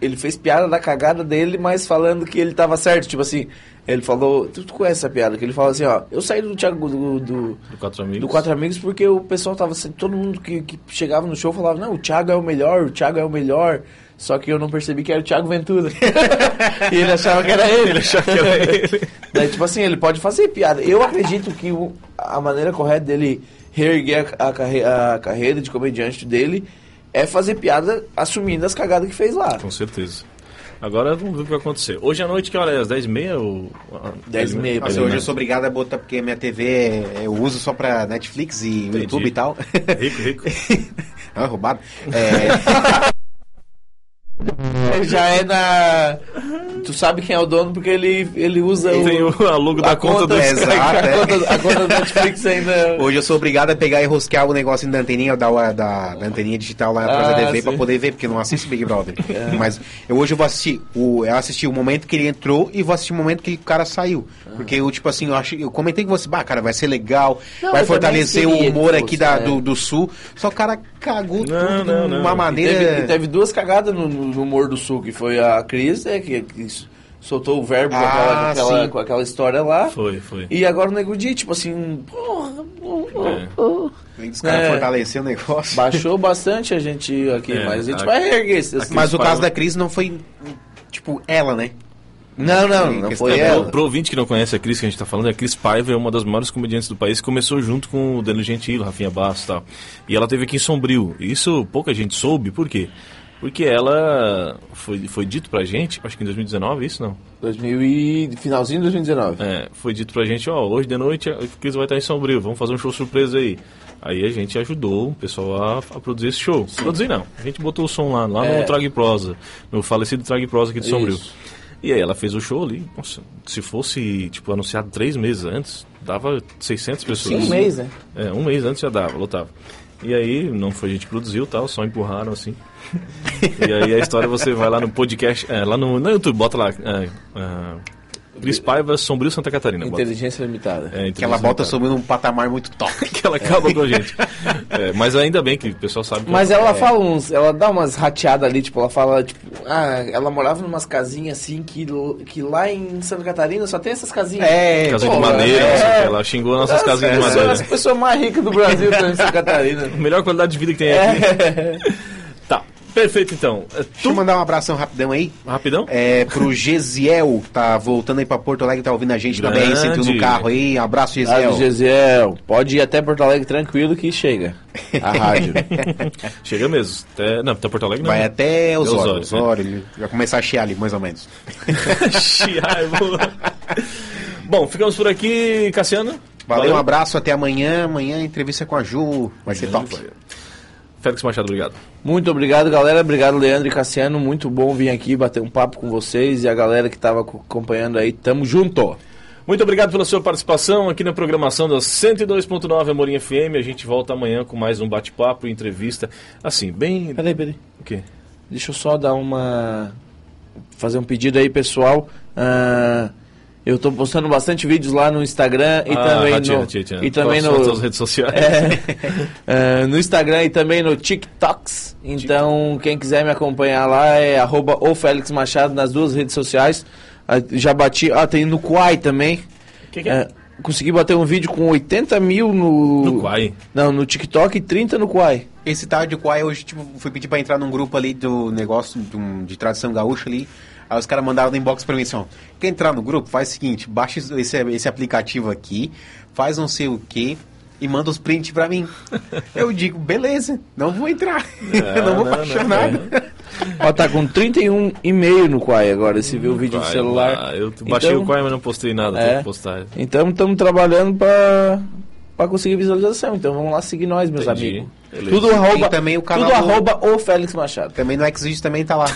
ele fez piada da cagada dele, mas falando que ele tava certo, tipo assim, ele falou, tu, tu conhece essa piada, que ele fala assim, ó, eu saí do Thiago, do, do, Do Quatro Amigos. do Quatro Amigos porque o pessoal tava, assim, todo mundo que, que chegava no show falava, não, o Thiago é o melhor, o Thiago é o melhor, só que eu não percebi que era o Thiago Ventura. *laughs* e ele achava que era ele. Ele achava que era ele. Daí, tipo assim, ele pode fazer piada. Eu acredito que o- a maneira correta dele reerguer a, a carre- a carreira de comediante dele é fazer piada assumindo as cagadas que fez lá. Com certeza. Agora vamos ver o que vai acontecer. Hoje à noite, que hora é? Às 10h30 ou... 10h30, Nossa, Ele hoje eu sou obrigado a botar, porque minha TV é- eu uso só pra Netflix e Entendi. YouTube e tal. Rico, rico. Ah, *laughs* roubado. É, *laughs* Já é na. Tu sabe quem é o dono porque ele, ele usa Tem o. o a logo da a conta, do... Exato, a, é. conta, a conta do Netflix ainda. hoje eu sou obrigado a pegar e rosquear o negócio da anteninha, da, da, da anteninha digital lá atrás Ah, da TV pra poder ver, porque eu não assisto Big Brother. *laughs* Mas eu, hoje eu vou assistir, o, eu assisti o momento que ele entrou e vou assistir o momento que o cara saiu. Porque eu, tipo assim, eu, acho, eu comentei com você, bah, cara, vai ser legal, Não, vai fortalecer o humor aqui da, é. do, do sul. Só o cara cagou Não, tudo não, de não. uma E E maneira. teve, e teve duas cagadas no, no- humor do sul, que foi a Cris, né, que, que soltou o verbo com, Ah, aquela, com, aquela, sim. com aquela história lá. Foi, foi. E agora o Nego Di, tipo assim, porra, É. Os caras É. fortalecer o negócio. baixou bastante a gente aqui, É, mas a gente a- vai reerguer esse- Mas o caso da Cris não foi, tipo, ela, né? Não, não, Sim, não foi da- ela. Pro, ouvinte que não conhece a Cris que a gente tá falando, a Cris Paiva é uma das maiores comediantes do país, começou junto com o Danilo Gentili, Rafinha Bastos e tal. E ela teve aqui em Sombrio. Isso pouca gente soube, por quê? Porque ela foi, foi dito pra gente, acho que em 2019, isso não? 2000 e... Finalzinho de 2019. É, foi dito pra gente, ó, hoje de noite a Cris vai estar em Sombrio, vamos fazer um show surpresa aí. Aí a gente ajudou o pessoal a, a produzir esse show. Produzir não, a gente botou o som lá, lá É. no Trag Prosa, no falecido Trag Prosa aqui de Sombrio. Isso. E aí ela fez o show ali, nossa, se fosse, tipo, anunciado três meses antes, dava 600 pessoas. Um mês, né? É, um mês antes já dava, lotava. E aí, não foi a gente que produziu tal, só empurraram assim. *laughs* e aí a história você vai lá no podcast, é, lá no, no YouTube, bota lá, é, é, Cris Paiva, Sombrio Santa Catarina. bota. Inteligência limitada. É, Que ela inteligência bota limitada. sobre um patamar muito top. *laughs* que ela acaba com a gente. É, mas ainda bem que o pessoal sabe que Mas ela- ela fala uns. Ela dá umas rateadas ali, tipo, ela fala, tipo, ah, ela morava numas casinhas assim que, que lá em Santa Catarina só tem essas casinhas. É, Casa Pô, de madeira, é. ela xingou nossas As casinhas de madeira. As pessoas mais ricas do Brasil estão *laughs* em Santa Catarina. Melhor qualidade de vida que tem aqui. *laughs* Perfeito então. É, Deixa eu mandar um abração rapidão aí. Rapidão? É, pro Gesiel, que tá voltando aí pra Porto Alegre, tá ouvindo a gente na Grande. BR-101 no carro aí. Abraço, Ah, Gesiel. Gesiel, pode ir até Porto Alegre tranquilo que chega. A *laughs* rádio. *laughs* Chega mesmo. Até, não, até Porto Alegre não. Vai até Osório. Osório, Osório, ele vai começar a chiar ali, mais ou menos. *laughs* Chiar, boa. Bom, ficamos por aqui, Cassiano. Valeu, um abraço, até amanhã. Amanhã entrevista com a Ju, vai ser top. Félix Machado, obrigado. Muito obrigado, galera. Obrigado, Leandro e Cassiano. Muito bom vir aqui bater um papo com vocês e a galera que tava co- acompanhando aí. Tamo junto. Muito obrigado pela sua participação aqui na programação da 102.9 Amorim FM. A gente volta amanhã com mais um bate-papo e entrevista. Assim, bem. Peraí, peraí. O quê? Deixa eu só dar uma. Fazer um pedido aí, pessoal. Ah, eu tô postando bastante vídeos lá no Instagram e Ah, também Ratinha, no. tia, tia. E também as no. suas redes sociais. *laughs* É, no Instagram e também no TikToks. Então, quem quiser me acompanhar lá é arroba o Félix Machado nas duas redes sociais. Ah, Já bati. Ah, tem no Quai também. Que que é? É, consegui bater um vídeo com 80 mil no. No Quai? Não, no TikTok e 30 no Quai. Esse tal de Quai, hoje, tipo, fui pedir pra entrar num grupo ali do negócio de, um- de tradição gaúcha ali. Aí os caras mandaram no inbox pra mim assim, ó, quer entrar no grupo? Faz o seguinte, baixa esse, esse aplicativo aqui, faz não sei o que e manda os prints pra mim. *laughs* Eu digo, beleza, não vou entrar. eu *laughs* não vou não, baixar não, nada. Ó, tá com 31 e-mail no Quai agora, se viu o vídeo do celular. lá, Eu baixei Então- o Quai, mas não postei nada, É. tem que postar. Então estamos trabalhando pra, pra conseguir visualização. Então vamos lá seguir nós, meus Entendi. amigos. Beleza. Tudo arroba, E também o canal tudo do- arroba o Félix Machado. Também no Xvideos também tá lá. *laughs*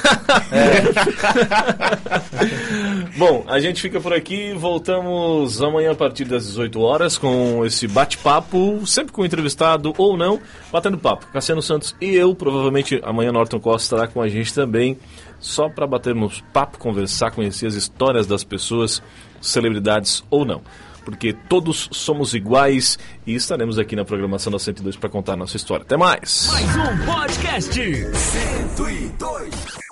*laughs* Bom, a gente fica por aqui. Voltamos amanhã a partir das 18 horas com esse bate-papo, sempre com entrevistado ou não, batendo papo. Cassiano Santos e eu, provavelmente amanhã Norton Costa estará com a gente também, só para batermos papo, conversar, conhecer as histórias das pessoas, celebridades ou não. Porque todos somos iguais e estaremos aqui na programação da 102 para contar a nossa história. Até mais! Mais um podcast. 102.